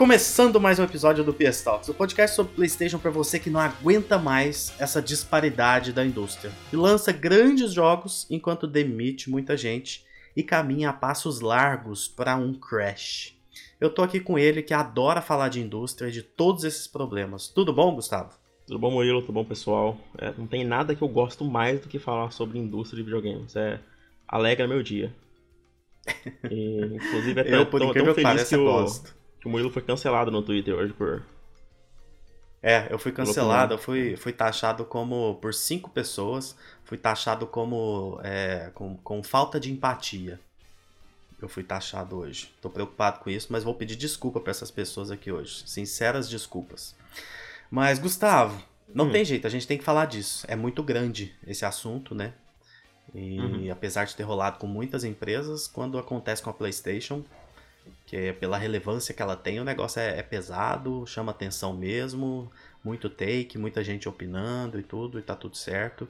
Começando mais um episódio do PS Talks, o podcast sobre PlayStation para você que não aguenta mais essa disparidade da indústria e lança grandes jogos enquanto demite muita gente e caminha a passos largos para um crash. Eu tô aqui com ele que adora falar de indústria e de todos esses problemas. Tudo bom, Gustavo? Tudo bom, Murilo? Tudo bom, pessoal? É, não tem nada que eu gosto mais do que falar sobre indústria de videogames. É alegra meu dia. E, inclusive, até eu, por tô, incrível tão feliz que, o, que o Murilo foi cancelado no Twitter hoje por... É, eu fui cancelado, eu fui, fui taxado como, por cinco pessoas, fui taxado como, é, com, com falta de empatia. Eu fui taxado hoje. Tô preocupado com isso, mas vou pedir desculpa para essas pessoas aqui hoje. Sinceras desculpas. Mas, Gustavo, não hum. tem jeito, a gente tem que falar disso. É muito grande esse assunto, né? E uhum. apesar de ter rolado com muitas empresas, quando acontece com a PlayStation, que é pela relevância que ela tem, o negócio é, é pesado, chama atenção mesmo, muito take, muita gente opinando e tudo, e tá tudo certo.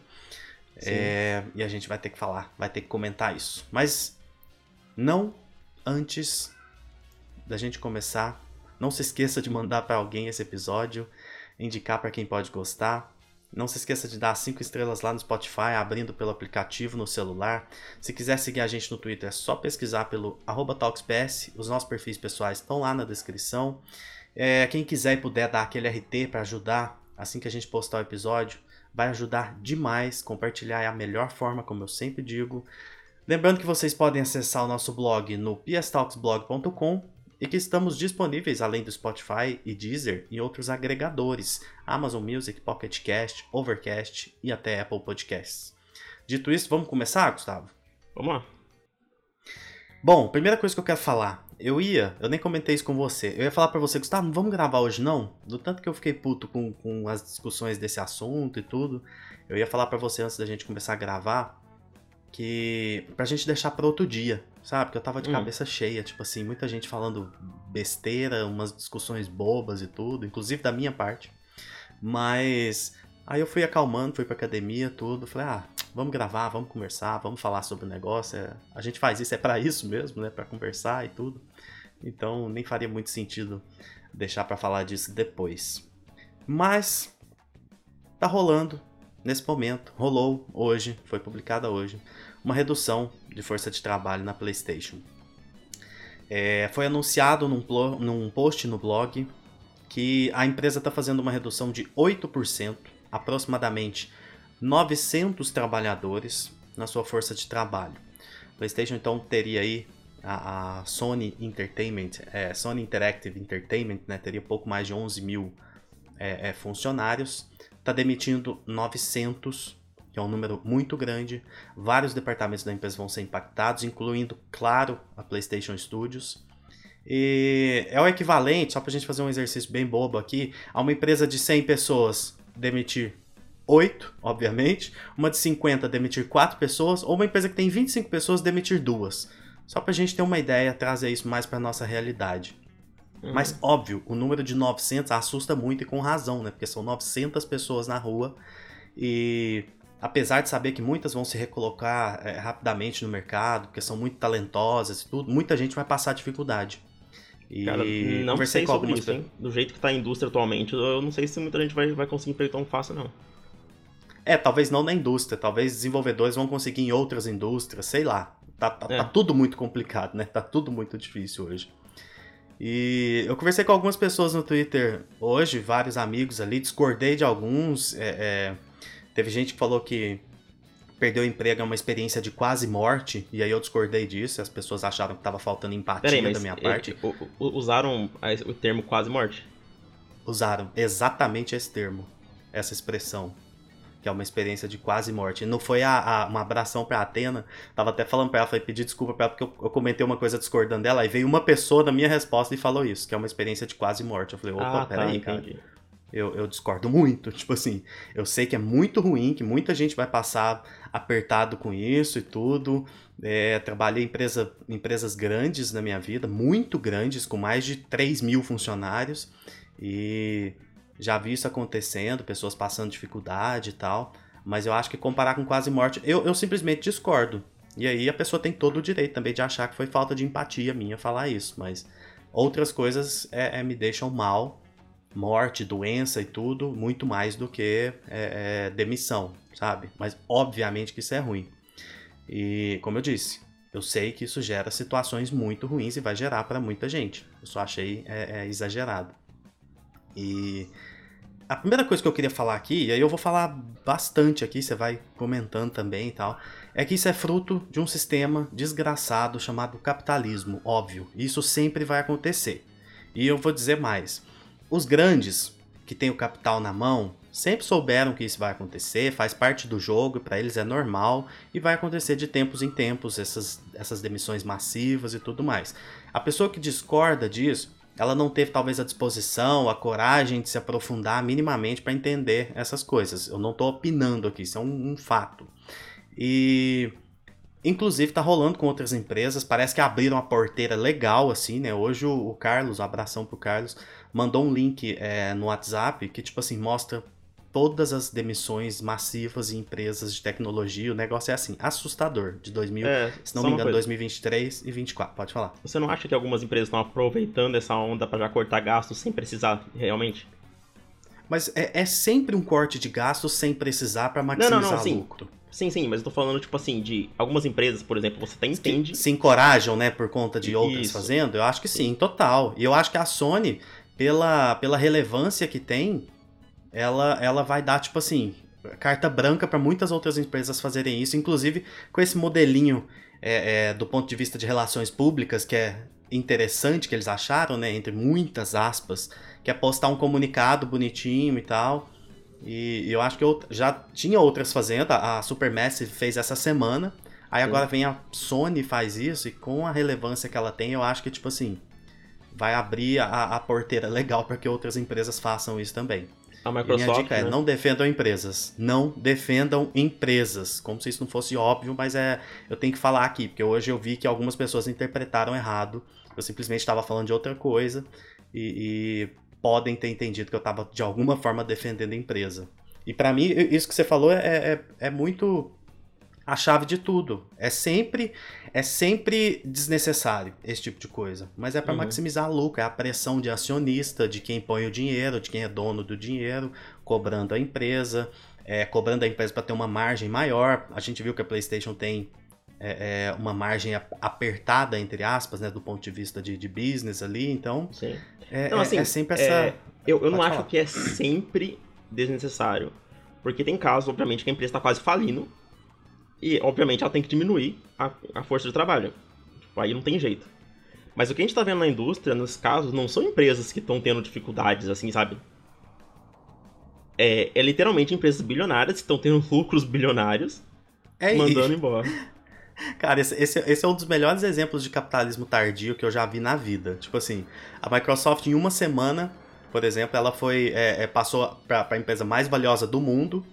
É, e a gente vai ter que falar, vai ter que comentar isso. Mas não antes da gente começar, não se esqueça de mandar para alguém esse episódio, indicar para quem pode gostar. Não se esqueça de dar 5 estrelas lá no Spotify, abrindo pelo aplicativo no celular. Se quiser seguir a gente no Twitter, é só pesquisar pelo TalksPS. Os nossos perfis pessoais estão lá na descrição. É, quem quiser e puder dar aquele RT para ajudar, assim que a gente postar o episódio, vai ajudar demais. Compartilhar é a melhor forma, como eu sempre digo. Lembrando que vocês podem acessar o nosso blog no pstalksblog.com e que estamos disponíveis além do Spotify e Deezer em outros agregadores, Amazon Music, Pocket Cast, Overcast e até Apple Podcasts. Dito isso, vamos começar, Gustavo? Vamos lá. Bom, primeira coisa que eu quero falar, eu ia, eu nem comentei isso com você, eu ia falar para você, Gustavo, não vamos gravar hoje não? Do tanto que eu fiquei puto com, com as discussões desse assunto e tudo, eu ia falar para você antes da gente começar a gravar, que pra gente deixar para outro dia, sabe? Porque eu tava de hum. cabeça cheia, tipo assim, muita gente falando besteira, umas discussões bobas e tudo, inclusive da minha parte. Mas aí eu fui acalmando, fui pra academia, tudo, falei, ah, vamos gravar, vamos conversar, vamos falar sobre o negócio. É, a gente faz isso, é para isso mesmo, né? Para conversar e tudo. Então nem faria muito sentido deixar para falar disso depois. Mas tá rolando nesse momento, rolou hoje, foi publicada hoje, uma redução de força de trabalho na PlayStation. É, foi anunciado num, num post no blog que a empresa está fazendo uma redução de 8%, aproximadamente 900 trabalhadores na sua força de trabalho. PlayStation então teria aí a, a Sony Entertainment, é, Sony Interactive Entertainment, né, teria pouco mais de 11 mil é, é, funcionários, está demitindo 900 que é um número muito grande. Vários departamentos da empresa vão ser impactados, incluindo, claro, a PlayStation Studios. E é o equivalente, só para a gente fazer um exercício bem bobo aqui, a uma empresa de 100 pessoas demitir 8, obviamente, uma de 50 demitir 4 pessoas, ou uma empresa que tem 25 pessoas demitir duas. Só para a gente ter uma ideia, trazer isso mais para nossa realidade. Uhum. Mas, óbvio, o número de 900 assusta muito e com razão, né? Porque são 900 pessoas na rua e apesar de saber que muitas vão se recolocar é, rapidamente no mercado, porque são muito talentosas e tudo, muita gente vai passar dificuldade. E Cara, não sei sobre isso, hein? Do jeito que está a indústria atualmente, eu não sei se muita gente vai, vai conseguir emprego tão fácil, não. É, talvez não na indústria, talvez desenvolvedores vão conseguir em outras indústrias, sei lá. Tá, tá, tá é. tá tudo muito complicado, né? Tá tudo muito difícil hoje. E eu conversei com algumas pessoas no Twitter hoje, vários amigos ali, discordei de alguns. É, é, Teve gente que falou que perdeu o emprego é uma experiência de quase morte, e aí eu discordei disso, as pessoas acharam que estava faltando empatia Peraí, da minha parte. Usaram o termo quase morte? Usaram exatamente esse termo, essa expressão, que é uma experiência de quase morte. Não foi a, a uma abração pra Atena, tava até falando pra ela, falei, pedir desculpa pra ela, porque eu, eu, comentei uma coisa discordando dela, aí veio uma pessoa na minha resposta e falou isso, que é uma experiência de quase morte. Eu falei, opa, ah, tá, peraí, tá, cara. Eu, eu, discordo muito. Tipo assim, eu sei que é muito ruim, que muita gente vai passar apertado com isso e tudo. É, trabalhei em empresa, empresas grandes na minha vida, muito grandes, com mais de 3 mil funcionários. E já vi isso acontecendo, pessoas passando dificuldade e tal. Mas eu acho que comparar com quase morte, eu, eu simplesmente discordo. E aí a pessoa tem todo o direito também de achar que foi falta de empatia minha falar isso. Mas Outras coisas é, é, me deixam mal, morte, doença e tudo, muito mais do que é, é, demissão, sabe? Mas obviamente que isso é ruim. E como eu disse, eu sei que isso gera situações muito ruins e vai gerar para muita gente. Eu só achei é, é, exagerado. E a primeira coisa que eu queria falar aqui, e aí eu vou falar bastante aqui, você vai comentando também e tal, é que isso é fruto de um sistema desgraçado chamado capitalismo, óbvio. Isso sempre vai acontecer. E eu vou dizer mais. Os grandes, que têm o capital na mão, sempre souberam que isso vai acontecer, faz parte do jogo, para eles é normal e vai acontecer de tempos em tempos essas, essas demissões massivas e tudo mais. A pessoa que discorda disso, ela não teve talvez a disposição, a coragem de se aprofundar minimamente para entender essas coisas. Eu não estou opinando aqui, isso é um, um fato. E Inclusive tá rolando com outras empresas, parece que abriram uma porteira legal assim, né? Hoje o, o Carlos, um abração pro Carlos, mandou um link é, no WhatsApp que tipo assim mostra todas as demissões massivas em empresas de tecnologia. O negócio é assim, assustador, de 2000, é, se não me engano, 2023 e 2024. Pode falar. Você não acha que algumas empresas estão aproveitando essa onda para já cortar gastos sem precisar realmente? Mas é, é, sempre um corte de gastos sem precisar para maximizar não, não, não, sim. lucro. Sim, sim, mas eu tô falando, tipo assim, de algumas empresas, por exemplo, você até entende. Se encorajam, né, por conta de outras Isso. fazendo? Eu acho que sim, total. E eu acho que a Sony, pela, pela relevância que tem, ela, ela vai dar, tipo assim, carta branca para muitas outras empresas fazerem isso, inclusive com esse modelinho é, é, do ponto de vista de relações públicas, que é interessante que eles acharam, né, entre muitas aspas, que é postar um comunicado bonitinho e tal e eu acho que eu já tinha outras fazendo, a Supermassive fez essa semana. Aí Sim. agora vem a Sony faz isso e com a relevância que ela tem, eu acho que tipo assim, vai abrir a, a porteira legal para que outras empresas façam isso também. A Microsoft, e minha dica é, né? é não defendam empresas. Não defendam empresas. Como se isso não fosse óbvio, mas é eu tenho que falar aqui, porque hoje eu vi que algumas pessoas interpretaram errado. Eu simplesmente estava falando de outra coisa. E, e podem ter entendido que eu estava de alguma forma defendendo a empresa. E para mim, isso que você falou é, é, é, muito a chave de tudo. É sempre é sempre desnecessário esse tipo de coisa, mas é para uhum. maximizar lucro, é a pressão de acionista, de quem põe o dinheiro, de quem é dono do dinheiro, cobrando a empresa, é, cobrando a empresa para ter uma margem maior. A gente viu que a PlayStation tem é, é, uma margem apertada, entre aspas, né, do ponto de vista de, de business ali, então Sim. É, não, é, assim, é sempre essa. É, eu, eu não acho que é sempre desnecessário. Porque tem casos, obviamente, que a empresa está quase falindo. E, obviamente, ela tem que diminuir a, a força de trabalho. Tipo, aí não tem jeito. Mas o que a gente está vendo na indústria, nos casos, não são empresas que estão tendo dificuldades, assim, sabe? É, é literalmente empresas bilionárias que estão tendo lucros bilionários é mandando embora. Cara, esse, esse, esse, é um dos melhores exemplos de capitalismo tardio que eu já vi na vida. Tipo assim, a Microsoft em uma semana, por exemplo, ela foi é, é, passou para a empresa mais valiosa do mundo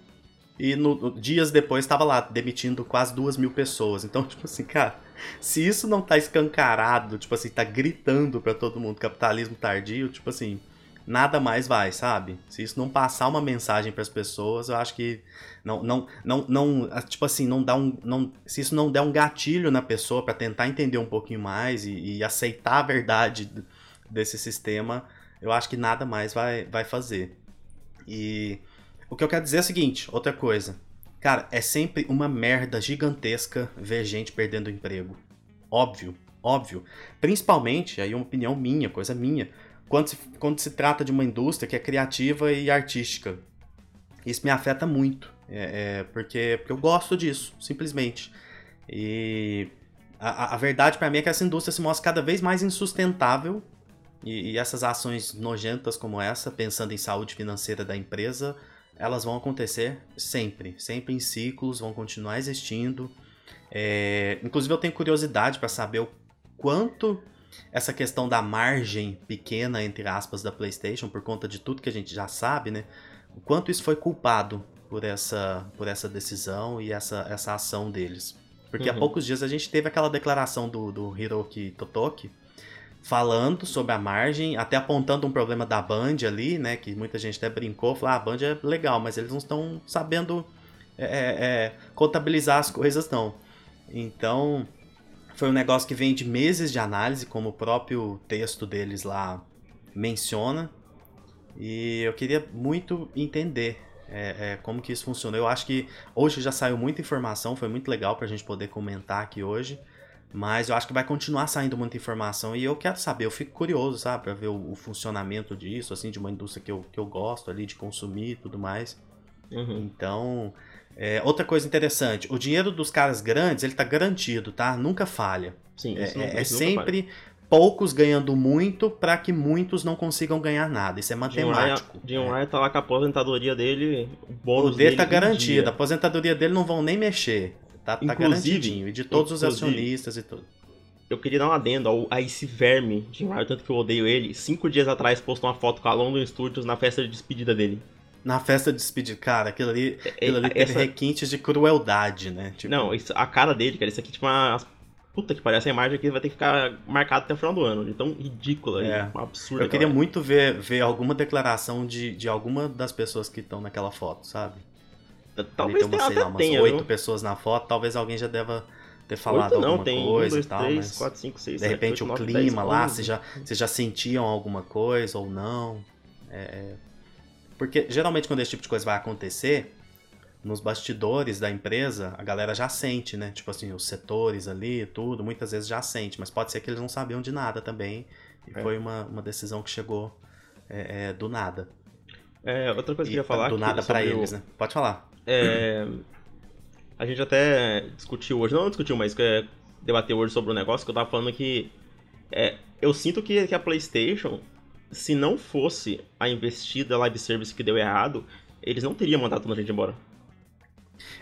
e no, dias depois estava lá demitindo quase duas mil pessoas. Então, tipo assim, cara, se isso não tá escancarado, tipo assim, tá gritando para todo mundo capitalismo tardio, tipo assim, nada mais vai, sabe? Se isso não passar uma mensagem para as pessoas, eu acho que não, não, não, não, tipo assim, não dá um, não, se isso não der um gatilho na pessoa para tentar entender um pouquinho mais e, e, aceitar a verdade desse sistema, eu acho que nada mais vai, vai fazer. E o que eu quero dizer é o seguinte, outra coisa. Cara, é sempre uma merda gigantesca ver gente perdendo emprego. Óbvio, óbvio. Principalmente, aí é uma opinião minha, coisa minha quando se, quando se trata de uma indústria que é criativa e artística. Isso me afeta muito, é, é, porque, porque eu gosto disso, simplesmente. E a, a verdade para mim é que essa indústria se mostra cada vez mais insustentável e, e, essas ações nojentas como essa, pensando em saúde financeira da empresa, elas vão acontecer sempre, sempre em ciclos, vão continuar existindo. É, inclusive eu tenho curiosidade para saber o quanto essa questão da margem pequena, entre aspas, da PlayStation, por conta de tudo que a gente já sabe, né? O quanto isso foi culpado por essa, por essa decisão e essa, essa ação deles. Porque uhum. há poucos dias a gente teve aquela declaração do, do Hiroki Totoki falando sobre a margem, até apontando um problema da Band ali, né? Que muita gente até brincou, falou, ah, a Band é legal, mas eles não estão sabendo é, é, é contabilizar as coisas, não. Então, Foi um negócio que vem de meses de análise, como o próprio texto deles lá menciona. E eu queria muito entender é, é, como que isso funciona. Eu acho que hoje já saiu muita informação, foi muito legal para a gente poder comentar aqui hoje. Mas eu acho que vai continuar saindo muita informação e eu quero saber, eu fico curioso, sabe, para ver o, o, funcionamento disso, assim, de uma indústria que eu, que eu gosto ali de consumir e tudo mais. Uhum. Então, é, outra coisa interessante, o dinheiro dos caras grandes, ele tá garantido, tá? Nunca falha. Sim, é, não, é sempre falha. poucos ganhando muito para que muitos não consigam ganhar nada. Isso é matemático. Jim Ryan, é. tá lá com a aposentadoria dele, o bônus o dele, dele tá garantido. A aposentadoria dele não vão nem mexer. Tá, tá garantidinho. E de todos os acionistas e tudo. Eu queria dar um adendo ao, a esse verme, Jim Ryan, tanto que eu odeio ele. Cinco dias atrás postou uma foto com a London Studios na festa de despedida dele. Na festa de despedida, cara, aquilo ali, é, aquilo ali teve essa... requintes de crueldade, né? Tipo... Não, isso, a cara dele, cara, isso aqui, tipo, uma. Puta que pariu, essa imagem aqui vai ter que ficar marcada até o final do ano. De tão ridícula é. e absurda. Eu queria muito ver, ver alguma declaração de, de alguma das pessoas que estão naquela foto, sabe? Talvez tem umas, sei lá, umas tenha, oito pessoas na foto, talvez alguém já deva ter falado não, alguma tem coisa um, dois, e tal, três, mas quatro, cinco, seis, de repente o clima lá, vocês já, vocês já sentiam alguma coisa ou não. É, é... Porque geralmente quando esse tipo de coisa vai acontecer, nos bastidores da empresa, a galera já sente, né? Tipo assim, os setores ali, tudo, muitas vezes já sente, mas pode ser que eles não sabiam de nada também. E É. foi uma, uma decisão que chegou é, é, do nada. É, outra coisa que eu E, ia falar do nada pra sobre o- eles, né? Pode falar. É, a gente até discutiu hoje, não discutiu, mas é, debateu hoje sobre o negócio que eu tava falando que é, eu sinto que, que a PlayStation, se não fosse a investida live service que deu errado, eles não teriam mandado a gente embora.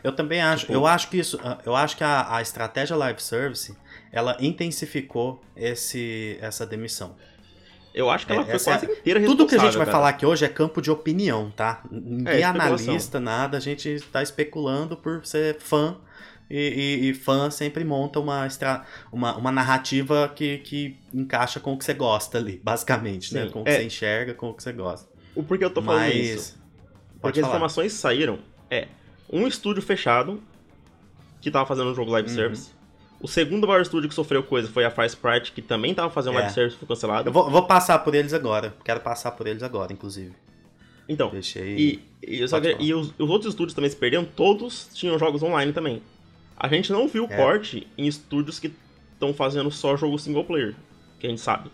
Eu também acho. Tipo- Eu acho que isso. Eu acho que a, a estratégia live service ela intensificou esse, essa demissão. Eu acho que ela É, foi essa quase inteira Tudo que a gente vai cara. falar aqui hoje é campo de opinião, tá? Ninguém é, É, analista, nada, a gente tá especulando por ser fã. E, e- e fã sempre monta uma, extra, uma, uma narrativa que, que encaixa com o que você gosta ali, basicamente, né? Sim, Com o que é. você enxerga, com o que você gosta. O porquê eu tô falando Mas. isso? Porque as falar. informações que saíram é um estúdio fechado que tava fazendo um jogo live Uhum. service. O segundo maior estúdio que sofreu coisa foi a Fire Sprite, que também tava fazendo É. live service e foi cancelado. Eu vou, vou passar por eles agora. Quero passar por eles agora, inclusive. Então, Deixei. E, e, eu só que- e os, os outros estúdios também se perderam, todos tinham jogos online também. A gente não viu É. corte em estúdios que estão fazendo só jogo single player, que a gente sabe.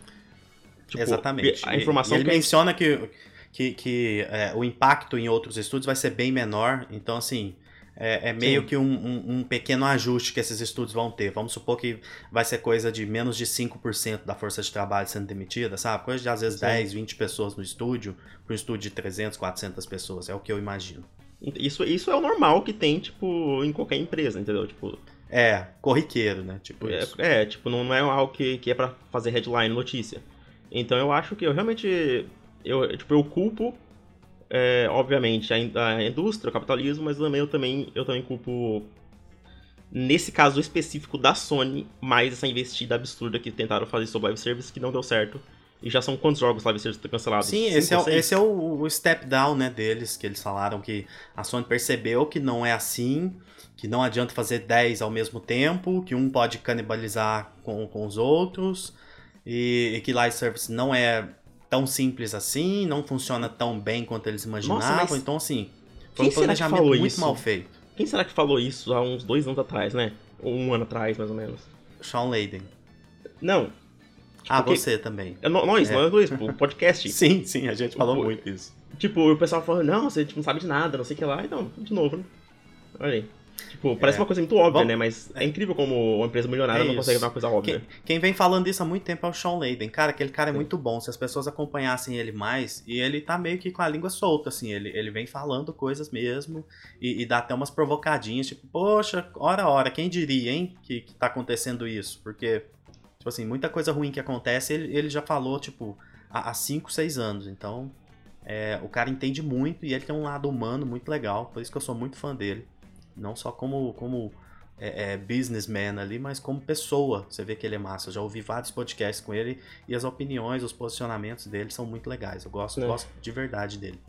Tipo, Exatamente. A informação e, ele que menciona que, que, que é, o impacto em outros estúdios vai ser bem menor. Então, assim, é, é meio Sim. que um, um- um pequeno ajuste que esses estúdios vão ter. Vamos supor que vai ser coisa de menos de 5% da força de trabalho sendo demitida, sabe? Coisa de às vezes Sim. 10, 20 pessoas no estúdio, para um estúdio de 300, 400 pessoas. É o que eu imagino. Isso, isso é o normal que tem, tipo, em qualquer empresa, entendeu? Tipo, É, corriqueiro, né? Tipo isso. é, é, tipo, não, é algo que, que é pra fazer headline notícia. Então eu acho que eu realmente. Eu, tipo, eu culpo, é, obviamente, a, a indústria, o capitalismo, mas também eu também, eu também culpo, nesse caso específico da Sony, mais essa investida absurda que tentaram fazer sobre live service que não deu certo. E já são quantos jogos live service cancelados? Sim, Cinco esse é, o- esse é o, o step down né, deles, que eles falaram que a Sony percebeu que não é assim, que não adianta fazer 10 ao mesmo tempo, que um pode canibalizar com, com os outros, e, e que live service não é tão simples assim, não funciona tão bem quanto eles imaginavam. mas então, assim, foi quem um será que planejamento falou muito isso? mal feito. Quem será que falou isso há uns dois anos atrás, né? Ou um ano atrás, mais ou menos. Sean Layden. Não. ah, que- você também. É, nó- nós, É. nós dois, o podcast. Sim, sim, a gente falou O- muito isso. Tipo, o pessoal falando, não, você tipo, não sabe de nada, não sei o que lá. Então, de novo, né? Olha aí. Tipo, parece É. uma coisa muito óbvia, Vamos- né? Mas é incrível como uma empresa milionária É não consegue dar uma coisa óbvia. Quem, quem vem falando isso há muito tempo é o Sean Layden. Cara, aquele cara é Sim. muito bom. Se as pessoas acompanhassem ele mais, e ele tá meio que com a língua solta, assim. Ele, ele vem falando coisas mesmo e, e dá até umas provocadinhas, tipo, poxa, hora, hora, quem diria, hein, que, que tá acontecendo isso? Porque, tipo assim, muita coisa ruim que acontece, ele, ele já falou, tipo, há 5, 6 anos. Então, é, o cara entende muito e ele tem um lado humano muito legal. Por isso que eu sou muito fã dele. Não só como, como é, é, businessman ali, mas como pessoa. Você vê que ele é massa. Eu já ouvi vários podcasts com ele e as opiniões, os posicionamentos dele são muito legais. Eu gosto, É. gosto de verdade dele.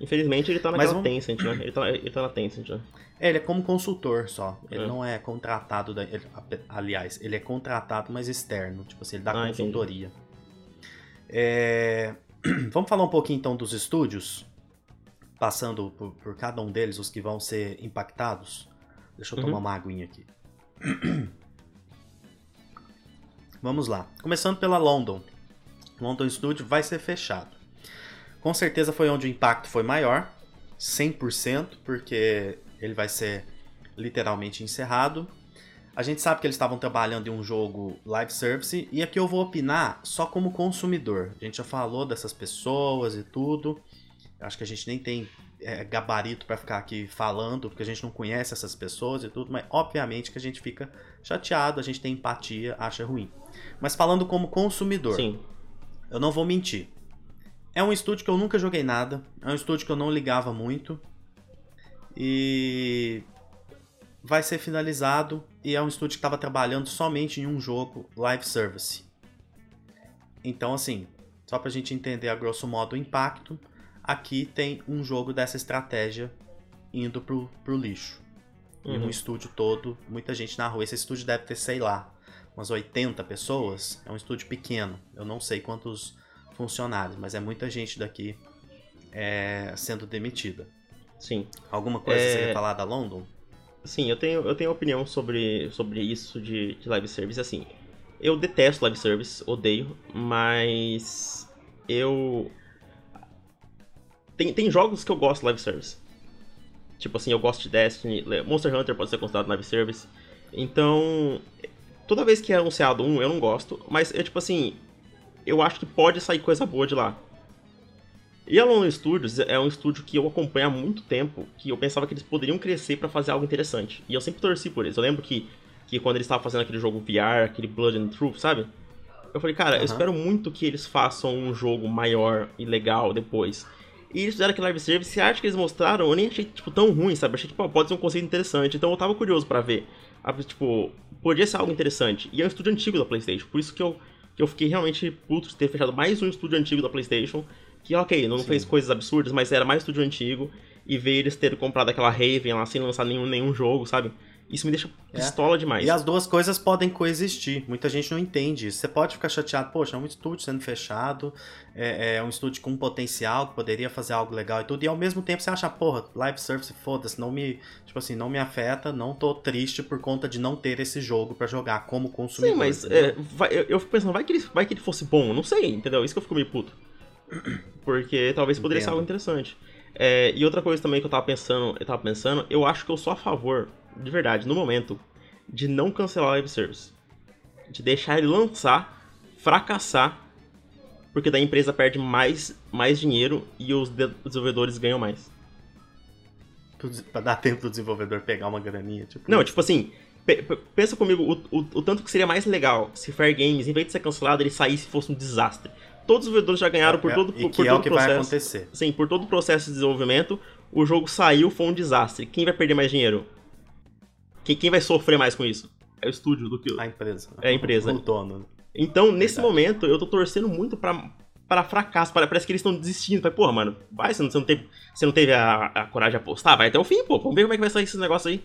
Infelizmente ele tá naquela vamos... Tencent, né? Ele tá, ele tá na Tencent, né? É, ele é como consultor só. Ele é. não é contratado. Da... Ele, aliás, ele é contratado, mas externo. Tipo assim, ele dá ah, consultoria. É... Vamos falar um pouquinho então dos estúdios, passando por, por, cada um deles, os que vão ser impactados. Deixa eu uhum. tomar uma aguinha aqui. Vamos lá. Começando pela London. London Studio vai ser fechado. Com certeza foi onde o impacto foi maior, 100%, porque ele vai ser literalmente encerrado. A gente sabe que eles estavam trabalhando em um jogo live service e aqui eu vou opinar só como consumidor. A gente já falou dessas pessoas e tudo. Acho que a gente nem tem é, gabarito para ficar aqui falando, porque a gente não conhece essas pessoas e tudo, mas obviamente que a gente fica chateado, a gente tem empatia, acha ruim. Mas falando como consumidor, Sim. eu não vou mentir. É um estúdio que eu nunca joguei nada, é um estúdio que eu não ligava muito. E vai ser finalizado e é um estúdio que estava trabalhando somente em um jogo live service. Então, assim, só para a gente entender a grosso modo o impacto, aqui tem um jogo dessa estratégia indo pro, pro lixo. Uhum. E um estúdio todo, muita gente na rua. Esse estúdio deve ter, sei lá, umas 80 pessoas. É um estúdio pequeno. Eu não sei quantos funcionários, mas é muita gente daqui é, sendo demitida. Sim. Alguma coisa é... você quer falar da London? Sim, eu tenho, eu tenho opinião sobre, sobre isso de, de live service. Assim, eu detesto live service, odeio, mas eu. Tem, tem jogos que eu gosto de live service. Tipo assim, eu gosto de Destiny, Monster Hunter pode ser considerado live service. Então, toda vez que é anunciado um, eu não gosto, mas é tipo assim, eu acho que pode sair coisa boa de lá. E a London Studios é um estúdio que eu acompanho há muito tempo, que eu pensava que eles poderiam crescer para fazer algo interessante. E eu sempre torci por eles. Eu lembro que, que quando eles estavam fazendo aquele jogo VR, aquele Blood and Truth, sabe? Eu falei, cara, uhum. eu espero muito que eles façam um jogo maior e legal depois. E eles fizeram aquele live service, a arte que eles mostraram, eu nem achei, tipo, tão ruim, sabe? Achei que tipo, pode ser um conceito interessante. Então eu tava curioso para ver. Tipo, podia ser algo interessante. E é um estúdio antigo da PlayStation, por isso que eu, que eu fiquei realmente puto de ter fechado mais um estúdio antigo da PlayStation que, ok, não Sim. fez coisas absurdas, mas era mais estúdio antigo. E ver eles terem comprado aquela Raven lá sem lançar nenhum, nenhum jogo, sabe? Isso me deixa é. pistola é. demais. E as duas coisas podem coexistir. Muita gente não entende isso. Você pode ficar chateado, poxa, é um estúdio sendo fechado, é, é, um estúdio com potencial que poderia fazer algo legal e tudo. E ao mesmo tempo você acha, porra, live service, foda-se, não me. Tipo assim, não me afeta, não tô triste por conta de não ter esse jogo para jogar como consumidor. Sim, mas é, vai, eu, eu, fico pensando, vai que, ele, vai que ele fosse bom, não sei, entendeu? Isso que eu fico meio puto. Porque talvez poderia Entendo. ser algo interessante. É, e outra coisa também que eu tava pensando, eu tava pensando, eu acho que eu sou a favor, de verdade, no momento, de não cancelar o live service. De deixar ele lançar, fracassar, porque daí a empresa perde mais, mais dinheiro e os desenvolvedores ganham mais. Pra dar tempo do desenvolvedor pegar uma graninha, tipo. Não, tipo assim, pensa comigo o, o, o, tanto que seria mais legal se Fair Games, em vez de ser cancelado, ele saísse e fosse um desastre todos os vendedores já ganharam por é, todo, por, por é todo o que processo. Vai acontecer. Sim, por todo o processo de desenvolvimento, o jogo saiu, foi um desastre. Quem vai perder mais dinheiro? Quem, quem vai sofrer mais com isso? É o estúdio do que a empresa. É a empresa. O dono. Então, nesse momento, eu tô torcendo muito para para fracasso. Parece que eles estão desistindo. Vai, porra, mano, vai, você não, você não teve, você não teve a, a, coragem de apostar, vai até o fim, pô. Vamos ver como é que vai sair esse negócio aí.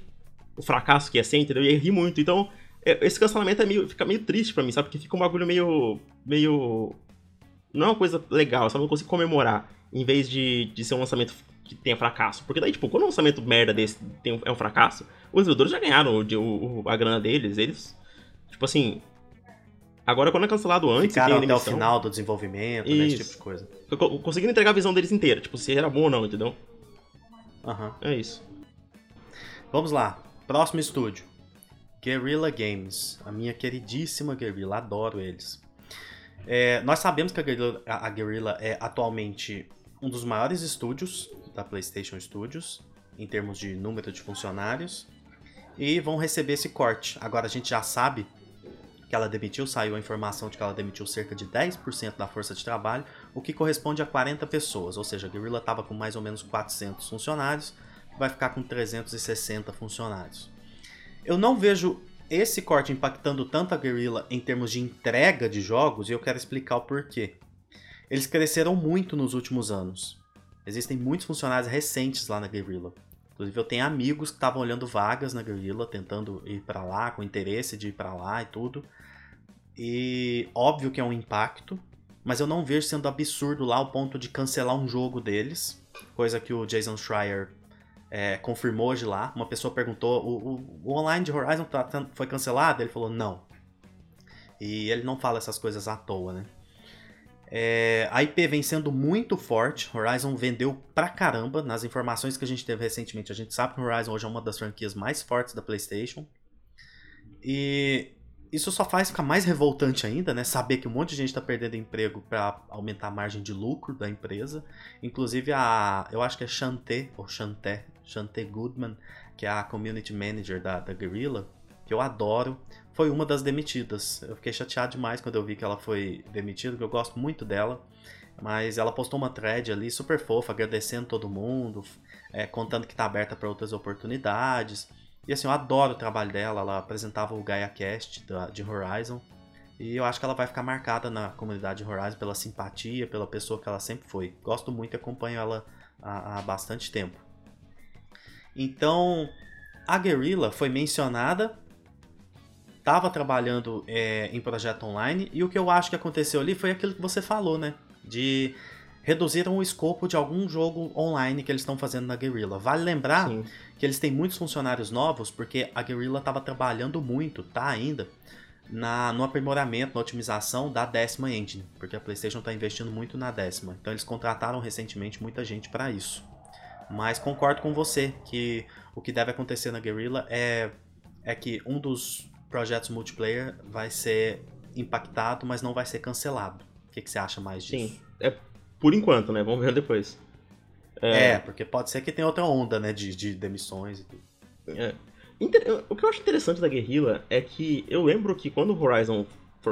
O fracasso que é ser, entendeu? E aí ri muito. Então, é, esse cancelamento é meio, fica meio triste para mim, sabe? Porque fica um bagulho meio. meio não é uma coisa legal, só não consigo comemorar, em vez de, de ser um lançamento que tenha fracasso. Porque daí, tipo, quando um lançamento merda desse tem, é um fracasso, os desenvolvedores já ganharam o, o, a grana deles, eles. Tipo assim. Agora, quando é cancelado antes. Ficaram até o final do desenvolvimento, né, esse tipo de coisa. Conseguindo entregar a visão deles inteira, tipo, se era bom ou não, entendeu? Aham. Uhum. É isso. Vamos lá. Próximo estúdio. Guerrilla Games. A minha queridíssima Guerrilla, adoro eles. É, nós sabemos que a Guerrilla, a Guerrilla é atualmente um dos maiores estúdios da PlayStation Studios, em termos de número de funcionários, e vão receber esse corte. Agora a gente já sabe que ela demitiu, saiu a informação de que ela demitiu cerca de 10% da força de trabalho, o que corresponde a 40 pessoas, ou seja, a Guerrilla estava com mais ou menos 400 funcionários, vai ficar com 360 funcionários. Eu não vejo esse corte impactando tanto a Guerrilla em termos de entrega de jogos, e eu quero explicar o porquê. Eles cresceram muito nos últimos anos. Existem muitos funcionários recentes lá na Guerrilla. Inclusive, eu tenho amigos que estavam olhando vagas na Guerrilla, tentando ir para lá, com interesse de ir para lá e tudo. E óbvio que é um impacto, mas eu não vejo sendo absurdo lá o ponto de cancelar um jogo deles, coisa que o Jason Schreier é, confirmou hoje lá. Uma pessoa perguntou: o, o, o online de Horizon tá, foi cancelado? Ele falou: não. E ele não fala essas coisas à toa, né? É, a IP vem sendo muito forte. Horizon vendeu pra caramba. Nas informações que a gente teve recentemente, a gente sabe que Horizon hoje é uma das franquias mais fortes da PlayStation. E isso só faz ficar mais revoltante ainda, né? Saber que um monte de gente está perdendo emprego para aumentar a margem de lucro da empresa. Inclusive a, eu acho que é Chanté ou Chanté, Chanté Goodman, que é a community manager da, da Guerrilla, que eu adoro, foi uma das demitidas. Eu fiquei chateado demais quando eu vi que ela foi demitida, porque eu gosto muito dela. Mas ela postou uma thread ali super fofa, agradecendo todo mundo, é, contando que está aberta para outras oportunidades. E assim, eu adoro o trabalho dela. Ela apresentava o GaiaCast de Horizon. E eu acho que ela vai ficar marcada na comunidade de Horizon pela simpatia, pela pessoa que ela sempre foi. Gosto muito e acompanho ela há, há bastante tempo. Então, a Guerrilla foi mencionada, estava trabalhando é, em projeto online, e o que eu acho que aconteceu ali foi aquilo que você falou, né? De reduziram o escopo de algum jogo online que eles estão fazendo na Guerrilla. Vale lembrar Sim. que eles têm muitos funcionários novos, porque a Guerrilla estava trabalhando muito, tá ainda, na, no aprimoramento, na otimização da décima engine, porque a PlayStation está investindo muito na décima. Então eles contrataram recentemente muita gente para isso. Mas concordo com você que o que deve acontecer na Guerrilla é, é que um dos projetos multiplayer vai ser impactado, mas não vai ser cancelado. O que, que você acha mais disso? Sim, é por enquanto, né? Vamos ver depois. É, é porque pode ser que tenha outra onda, né? De, de demissões e tudo. É. O que eu acho interessante da Guerrilla é que eu lembro que quando o Horizon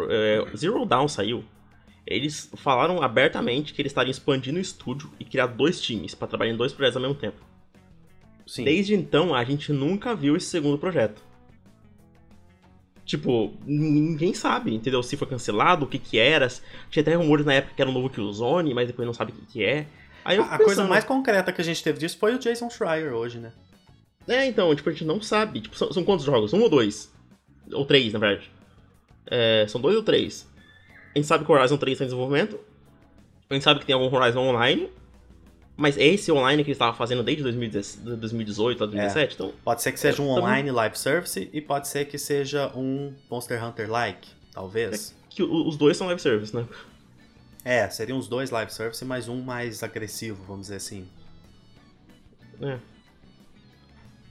é, Zero Dawn saiu, eles falaram abertamente que eles estariam expandindo o estúdio e criar dois times para trabalhar em dois projetos ao mesmo tempo. Sim. Desde então, a gente nunca viu esse segundo projeto. Tipo, ninguém sabe, entendeu? Se foi cancelado, o que que era. Tinha até rumores na época que era um novo Killzone, mas depois não sabe o que que é. Aí a, coisa mais concreta que a gente teve disso foi o Jason Schreier hoje, né? É, então, tipo, a gente não sabe. Tipo, são, são quantos jogos? Um ou dois? Ou três, na verdade. É, são dois ou três. A gente sabe que o Horizon 3 está em desenvolvimento. A gente sabe que tem algum Horizon Online. Mas é esse online que eles estavam fazendo desde 2018 a 2017, é. então... Pode ser que seja um online live service e pode ser que seja um Monster Hunter-like, talvez. É que os dois são live service, né? É, seriam os dois live service, mas um mais agressivo, vamos dizer assim. É.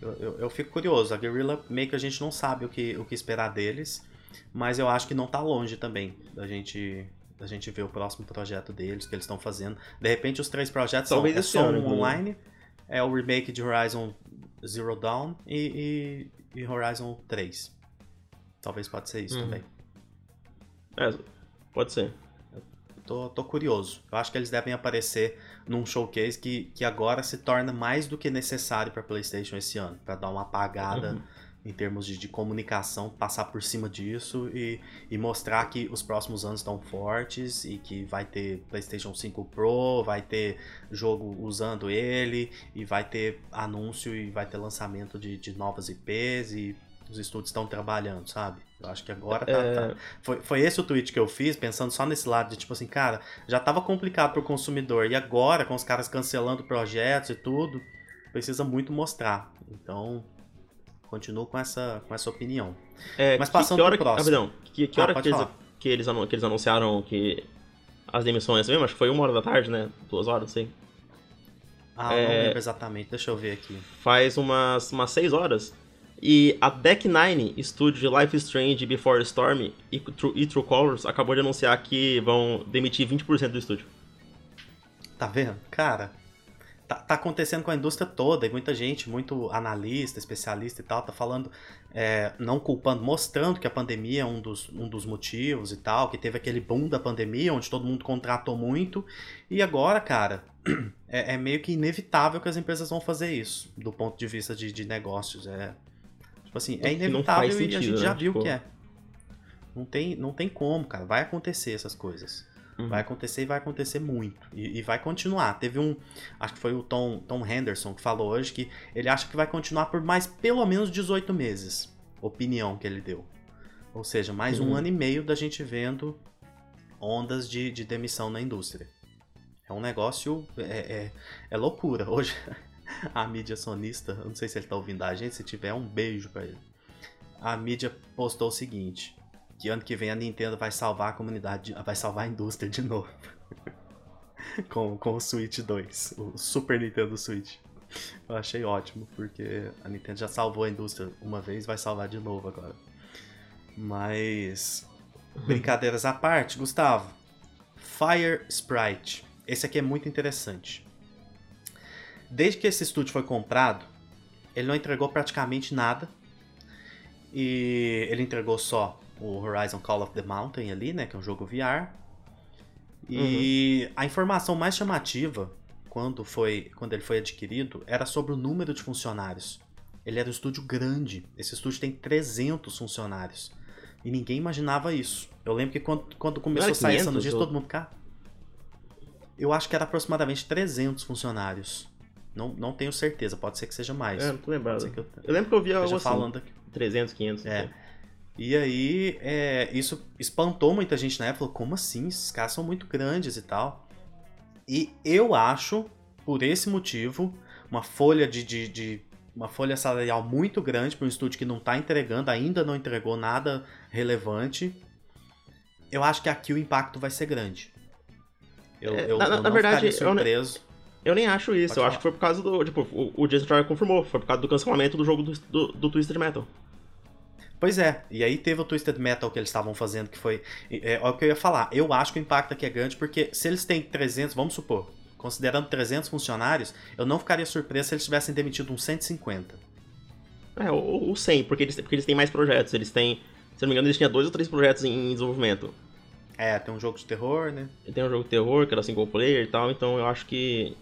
Eu, eu, eu, fico curioso, a Guerrilla meio que a gente não sabe o que, o que esperar deles, mas eu acho que não tá longe também da gente a gente ver o próximo projeto deles, que eles estão fazendo. De repente, os três projetos Talvez são é só um online, é o remake de Horizon Zero Dawn e, e, e Horizon 3. Talvez pode ser isso uhum. também. É, pode ser. Tô, tô curioso. Eu acho que eles devem aparecer num showcase que, que agora se torna mais do que necessário para PlayStation esse ano, para dar uma apagada uhum em termos de, de, comunicação, passar por cima disso e, e mostrar que os próximos anos estão fortes e que vai ter PlayStation 5 Pro, vai ter jogo usando ele e vai ter anúncio e vai ter lançamento de, de novas IPs e os estúdios estão trabalhando, sabe? Eu acho que agora tá, é... tá. Foi, foi esse o tweet que eu fiz, pensando só nesse lado de tipo assim, cara, já tava complicado pro consumidor e agora com os caras cancelando projetos e tudo, precisa muito mostrar. Então, Continuo com essa, com essa opinião. É, Mas passando que, que hora, pro próximo. Rapidão, que, que ah, hora que eles, que, eles, que eles anunciaram que as demissões mesmo? Acho que foi uma hora da tarde, né? Duas horas, não sei. Ah, é, não lembro exatamente. Deixa eu ver aqui. Faz umas, umas seis horas. E a Deck Nine, estúdio de Life Strange, Before Storm e, e True Colors, acabou de anunciar que vão demitir 20% do estúdio. Tá vendo? Cara, tá, tá, acontecendo com a indústria toda, e muita gente, muito analista, especialista e tal, tá falando, é, não culpando, mostrando que a pandemia é um dos, um dos motivos e tal, que teve aquele boom da pandemia, onde todo mundo contratou muito, e agora, cara, é, é meio que inevitável que as empresas vão fazer isso, do ponto de vista de, de negócios. É, tipo assim, é inevitável sentido, e a gente já né? viu tipo... que é. Não tem, não tem como, cara, vai acontecer essas coisas. Uhum. Vai acontecer e vai acontecer muito. E, e, vai continuar. Teve um. Acho que foi o Tom, Tom Henderson que falou hoje que ele acha que vai continuar por mais pelo menos 18 meses. Opinião que ele deu. Ou seja, mais uhum. um ano e meio da gente vendo ondas de, de demissão na indústria. É um negócio. É, é, é loucura. Hoje, a mídia sonista, eu não sei se ele tá ouvindo a gente, se tiver, um beijo para ele. A mídia postou o seguinte: que ano que vem a Nintendo vai salvar a comunidade, vai salvar a indústria de novo. com, com o Switch 2, o Super Nintendo Switch. Eu achei ótimo, porque a Nintendo já salvou a indústria uma vez, vai salvar de novo agora. Mas. Brincadeiras à parte, Gustavo. Fire Sprite. Esse aqui é muito interessante. Desde que esse estúdio foi comprado, ele não entregou praticamente nada. E ele entregou só o Horizon Call of the Mountain ali, né? Que é um jogo VR. E uhum. a informação mais chamativa quando, foi, quando ele foi adquirido era sobre o número de funcionários. Ele era um estúdio grande. Esse estúdio tem 300 funcionários. E ninguém imaginava isso. Eu lembro que quando, quando começou a sair essa notícia, todo mundo cá. Eu acho que era aproximadamente 300 funcionários. Não, não tenho certeza, pode ser que seja mais. É, não tô lembrado. Eu, eu, lembro que eu vi algo assim, falando aqui. 300, 500. É. E aí, é, isso espantou muita gente na época. Falou, como assim? Esses caras são muito grandes e tal. E eu acho, por esse motivo, uma folha de, de, de uma folha salarial muito grande para um estúdio que não está entregando, ainda não entregou nada relevante. Eu acho que aqui o impacto vai ser grande. Eu, é, eu, na, eu na verdade, surpreso. Eu, eu nem acho isso. Pode eu falar. acho que foi por causa do. Tipo, o, o Jason Schreier confirmou. Foi por causa do cancelamento do jogo do, do, do Twisted Metal. Pois é, e aí teve o Twisted Metal que eles estavam fazendo, que foi. É, é, o que eu ia falar. Eu acho que o impacto aqui é grande, porque se eles têm 300, vamos supor, considerando 300 funcionários, eu não ficaria surpreso se eles tivessem demitido uns 150. É, ou 100, porque eles, porque eles têm mais projetos. Eles têm, se não me engano, eles tinham dois ou três projetos em desenvolvimento. É, tem um jogo de terror, né? Tem um jogo de terror, que era single player e tal, então eu acho que.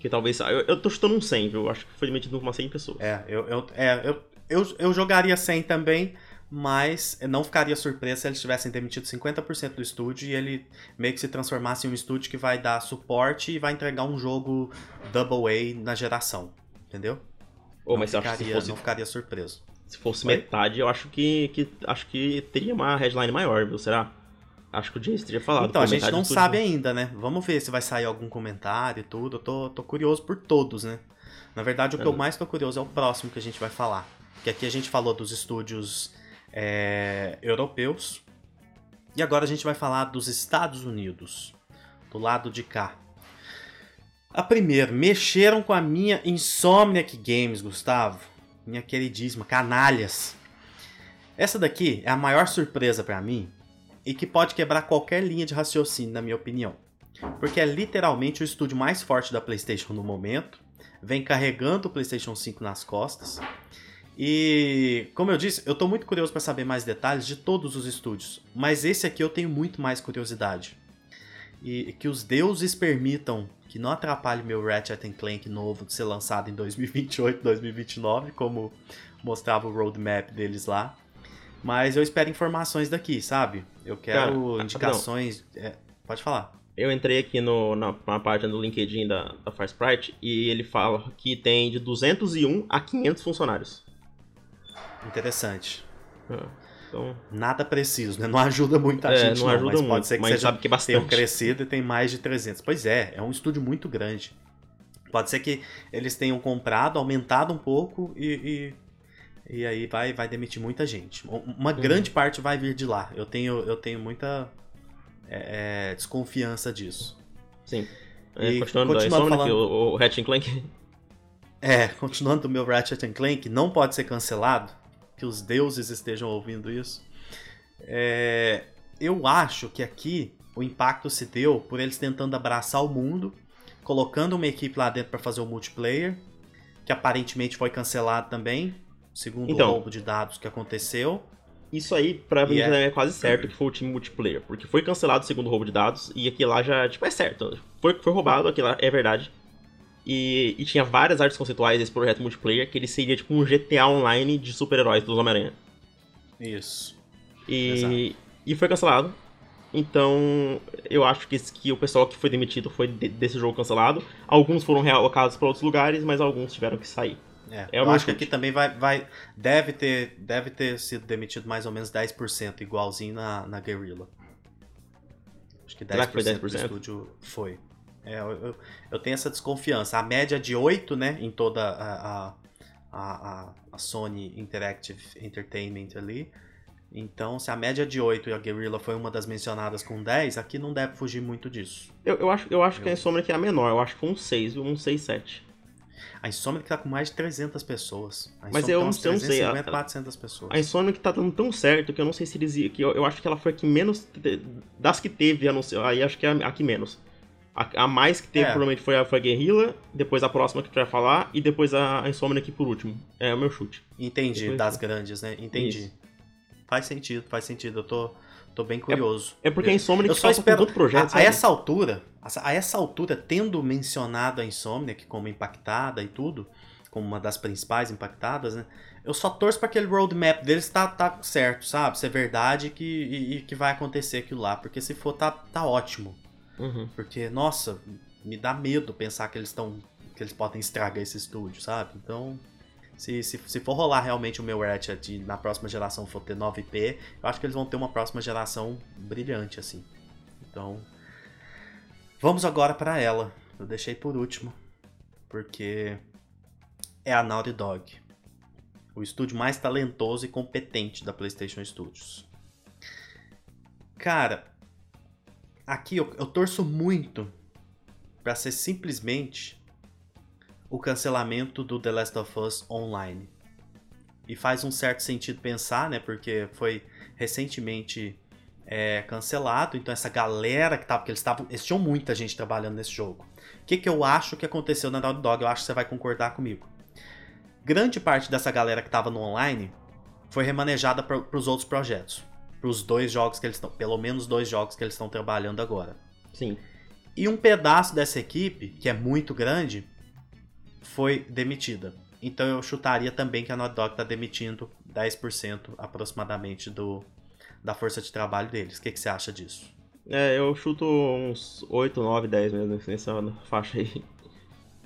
Que talvez. Eu, eu tô chutando um 100, viu? Eu acho que foi demitido umas 100 pessoas. É, eu, eu, é, eu, eu, eu jogaria 100 também, mas não ficaria surpresa se eles tivessem demitido 50% do estúdio e ele meio que se transformasse em um estúdio que vai dar suporte e vai entregar um jogo Double A na geração. Entendeu? Oh, mas ficaria, acho que fosse, não ficaria surpreso. Se fosse Oi? metade, eu acho que, que acho que teria uma headline maior, viu? Será? Acho que o Jace teria falado. Então, a gente não sabe ainda, né? Vamos ver se vai sair algum comentário e tudo. Eu tô, tô curioso por todos, né? Na verdade, o que é. eu mais tô curioso é o próximo que a gente vai falar. Que aqui a gente falou dos estúdios é, europeus. E agora a gente vai falar dos Estados Unidos. Do lado de cá. A primeira, mexeram com a minha Insomniac Games, Gustavo. Minha queridíssima, canalhas. Essa daqui é a maior surpresa para mim e que pode quebrar qualquer linha de raciocínio, na minha opinião. Porque é literalmente o estúdio mais forte da PlayStation no momento, vem carregando o PlayStation 5 nas costas e, como eu disse, eu tô muito curioso para saber mais detalhes de todos os estúdios, mas esse aqui eu tenho muito mais curiosidade. E que os deuses permitam que não atrapalhe meu Ratchet Clank novo de ser lançado em 2028, 2029, como mostrava o roadmap deles lá. Mas eu espero informações daqui, sabe? Eu quero Cara, indicações. É, pode falar. Eu entrei aqui no, na, na página do LinkedIn da, da e ele fala que tem de 201 a 500 funcionários. Interessante. É, então... Nada preciso, né? Não ajuda muita é, gente, não, não ajuda mas muito, pode ser que seja, sabe que bastante. tenham crescido e tem mais de 300. Pois é, é um estúdio muito grande. Pode ser que eles tenham comprado, aumentado um pouco e, e, e aí vai, vai demitir muita gente. Uma uhum. grande parte vai vir de lá. Eu tenho, eu tenho muita é, é desconfiança disso. Sim. É, continuando, continuando falando... aqui, o, o Ratchet Clank... É, continuando o meu Ratchet Clank, não pode ser cancelado que os deuses estejam ouvindo isso. É, eu acho que aqui o impacto se deu por eles tentando abraçar o mundo, colocando uma equipe lá dentro para fazer o multiplayer, que aparentemente foi cancelado também, segundo então, o roubo de dados que aconteceu. Isso aí, pra mim, é... é quase certo que foi o time multiplayer, porque foi cancelado segundo o roubo de dados e aquilo lá já, tipo, é certo. Foi, foi roubado, aquilo lá é verdade. E, e, tinha várias artes conceituais desse projeto multiplayer que ele seria tipo um GTA online de super-heróis dos Homem-Aranha. Isso. E, e foi cancelado. Então, eu acho que, que o pessoal que foi demitido foi de, desse jogo cancelado. Alguns foram realocados para outros lugares, mas alguns tiveram que sair. É, é eu acho chute. que aqui também vai, vai deve, ter, deve ter sido demitido mais ou menos 10%, igualzinho na, na Guerrilla. Acho que 10%, Será que foi 10%? do estúdio foi. É, eu, eu, tenho essa desconfiança. A média de 8, né, em toda a, a, a, a Sony Interactive Entertainment ali. Então, se a média de 8 e a Guerrilla foi uma das mencionadas com 10, aqui não deve fugir muito disso. Eu, eu acho, eu acho eu... que a Insomniac é a menor, eu acho que foi um 6, um 6, 7. A Insomniac tá com mais de 300 pessoas. A Mas eu não, sei. 350, 400 pessoas. A Insomniac tá dando tão certo que eu não sei se eles que eu, eu acho que ela foi a que menos das que teve anúncio, aí acho que é a, que menos. A, a, mais que teve é. provavelmente foi a, foi a Guerrilla, depois a próxima que tu vai falar e depois a, a Insomniac por último. É o meu chute. Entendi, depois das grandes, né? Entendi. Isso. Faz sentido, faz sentido. Eu tô Tô bem curioso. É, é porque a Insomniac eu só espero outro projeto. A, a, essa altura, a, a, essa altura, tendo mencionado a Insomniac como impactada e tudo, como uma das principais impactadas, né? Eu só torço para aquele roadmap deles tá, tá certo, sabe? Se é verdade que, e, e, que vai acontecer aquilo lá. Porque se for, tá, tá ótimo. Uhum. Porque, nossa, me dá medo pensar que eles estão. que eles podem estragar esse estúdio, sabe? Então. Se, se, se for rolar realmente o meu Ratchet na próxima geração for ter 9P, eu acho que eles vão ter uma próxima geração brilhante, assim. Então, vamos agora para ela. Eu deixei por último, porque é a Naughty Dog. O estúdio mais talentoso e competente da PlayStation Studios. Cara, aqui eu, eu torço muito para ser simplesmente o cancelamento do The Last of Us Online. E faz um certo sentido pensar, né? Porque foi recentemente é, cancelado. Então essa galera que tava, porque eles estavam, eles tinham muita gente trabalhando nesse jogo. O que, que eu acho que aconteceu na Naughty Dog? Eu acho que você vai concordar comigo. Grande parte dessa galera que estava no online foi remanejada para os outros projetos, para os dois jogos que eles estão, pelo menos dois jogos que eles estão trabalhando agora. Sim. E um pedaço dessa equipe, que é muito grande, foi demitida. Então eu chutaria também que a Naughty Dog está demitindo 10% aproximadamente do, da força de trabalho deles. O que, que você acha disso? É, eu chuto uns 8, 9, 10 mesmo nessa faixa aí.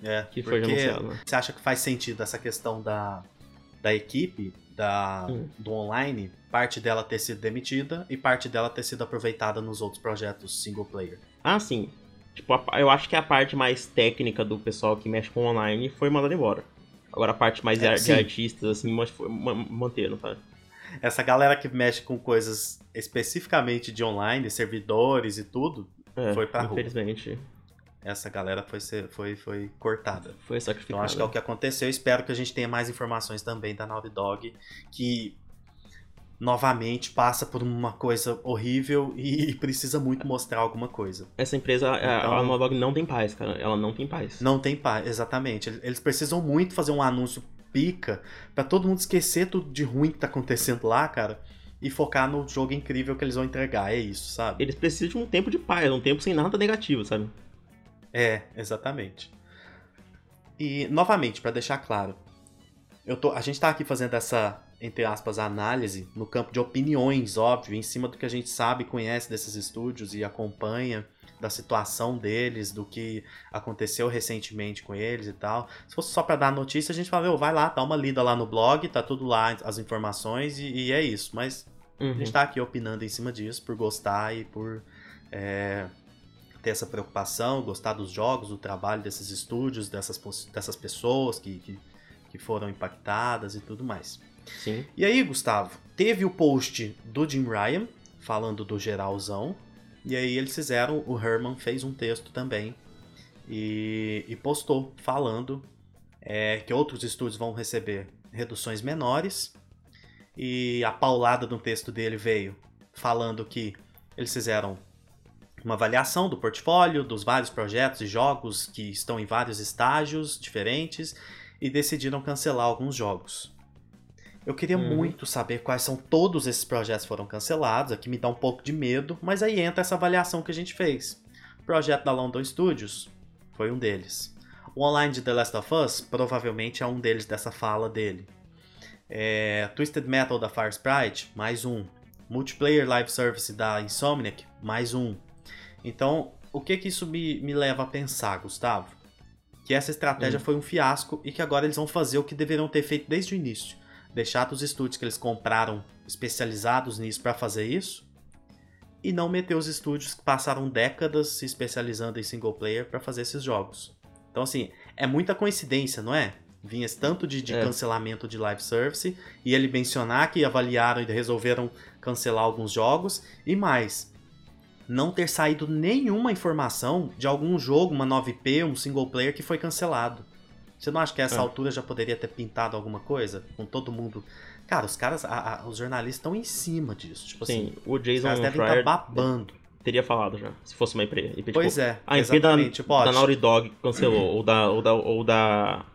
É, que foi anunciado. Né? Você acha que faz sentido essa questão da, da equipe, da, hum. do online, parte dela ter sido demitida e parte dela ter sido aproveitada nos outros projetos single player? Ah, sim. Tipo, eu acho que a parte mais técnica do pessoal que mexe com online foi mandada embora. Agora a parte mais é, de artistas, assim, manteram, tá? Essa galera que mexe com coisas especificamente de online, servidores e tudo, é, foi pra infelizmente. rua. Essa galera foi, ser, foi, foi cortada. Foi sacrificada. Então acho que é o que aconteceu. Espero que a gente tenha mais informações também da Naughty Dog, que novamente passa por uma coisa horrível e precisa muito mostrar alguma coisa. Essa empresa, então, a Naughty não tem paz, cara. Ela não tem paz. Não tem paz, exatamente. Eles precisam muito fazer um anúncio pica para todo mundo esquecer tudo de ruim que tá acontecendo lá, cara. E focar no jogo incrível que eles vão entregar, é isso, sabe? Eles precisam de um tempo de paz, um tempo sem nada negativo, sabe? É, exatamente. E, novamente, para deixar claro, eu tô, a gente tá aqui fazendo essa entre aspas, análise no campo de opiniões, óbvio, em cima do que a gente sabe e conhece desses estúdios e acompanha da situação deles, do que aconteceu recentemente com eles e tal. Se fosse só para dar notícia, a gente fala, vai lá, dá uma lida lá no blog, tá tudo lá, as informações e, e é isso. Mas uhum. a gente uhum. tá aqui opinando em cima disso por gostar e por é, ter essa preocupação, gostar dos jogos, do trabalho desses estúdios, dessas, dessas pessoas que, que, que foram impactadas e tudo mais. Sim. E aí, Gustavo, teve o post do Jim Ryan falando do geralzão. E aí eles fizeram, o Herman fez um texto também e, e postou falando é, que outros estúdios vão receber reduções menores. E a paulada do texto dele veio falando que eles fizeram uma avaliação do portfólio, dos vários projetos e jogos que estão em vários estágios diferentes e decidiram cancelar alguns jogos. Eu queria uhum. muito saber quais são todos esses projetos que foram cancelados, aqui me dá um pouco de medo, mas aí entra essa avaliação que a gente fez. O projeto da London Studios foi um deles. O online de The Last of Us provavelmente é um deles dessa fala dele. É, Twisted Metal da Fire Sprite, mais um. Multiplayer Live Service da Insomniac, mais um. Então, o que que isso me, me leva a pensar, Gustavo? Que essa estratégia hum. foi um fiasco e que agora eles vão fazer o que deveriam ter feito desde o início. Deixar os estúdios que eles compraram especializados nisso para fazer isso e não meter os estúdios que passaram décadas se especializando em single player para fazer esses jogos. Então, assim, é muita coincidência, não é? Vinha esse tanto de, de é. cancelamento de live service e ele mencionar que avaliaram e resolveram cancelar alguns jogos e mais. Não ter saído nenhuma informação de algum jogo, uma 9P, um single player que foi cancelado. Você não acha que a essa é. altura já poderia ter pintado alguma coisa? Com todo mundo. Cara, os caras, a, a, os jornalistas estão em cima disso. Tipo Sim, assim, o Jason os devem estar tá babando. Teria falado já, se fosse uma IP. IP pois tipo, é. A IP da, tipo, da Naughty Dog cancelou, ou da. Ou da, ou da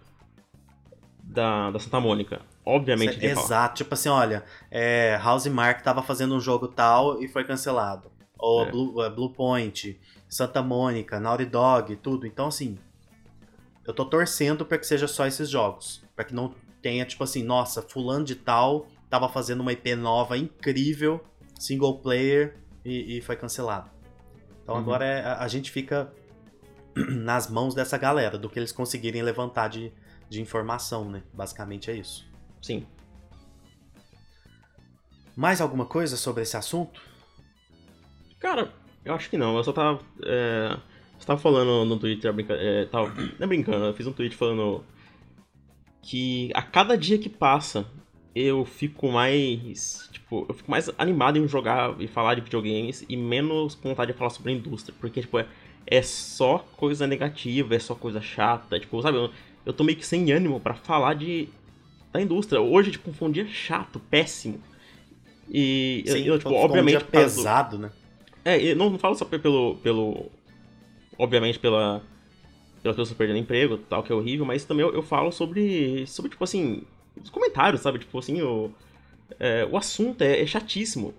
da, da Santa Mônica. Obviamente de Exato, falar. tipo assim, olha, é, House Mark tava fazendo um jogo tal e foi cancelado. Ou é. Blue, é, Blue Point, Santa Mônica, Naughty Dog, tudo. Então, assim, eu tô torcendo para que seja só esses jogos. para que não tenha, tipo assim, nossa, fulano de tal tava fazendo uma IP nova incrível, single player, e, e foi cancelado. Então uhum. agora é, a, a gente fica nas mãos dessa galera, do que eles conseguirem levantar de, de informação, né? Basicamente é isso. Sim. Mais alguma coisa sobre esse assunto? Cara, eu acho que não. Eu só tava. É, você tava falando no Twitter, brinca, é, tava, não é brincando, eu fiz um tweet falando que a cada dia que passa eu fico mais. Tipo, eu fico mais animado em jogar e falar de videogames e menos com vontade de falar sobre a indústria. Porque, tipo, é, é só coisa negativa, é só coisa chata. Tipo, sabe, eu, eu tô meio que sem ânimo para falar de da indústria. Hoje, tipo, foi um dia chato, péssimo. E Sim, eu, tipo, obviamente. Um dia pesado, do... né? É, eu não, não falo só pelo. pelo obviamente pela. Pela pessoa perdendo emprego tal, que é horrível, mas também eu, eu falo sobre. sobre, tipo assim. Os comentários, sabe? Tipo assim, o. É, o assunto é, é chatíssimo.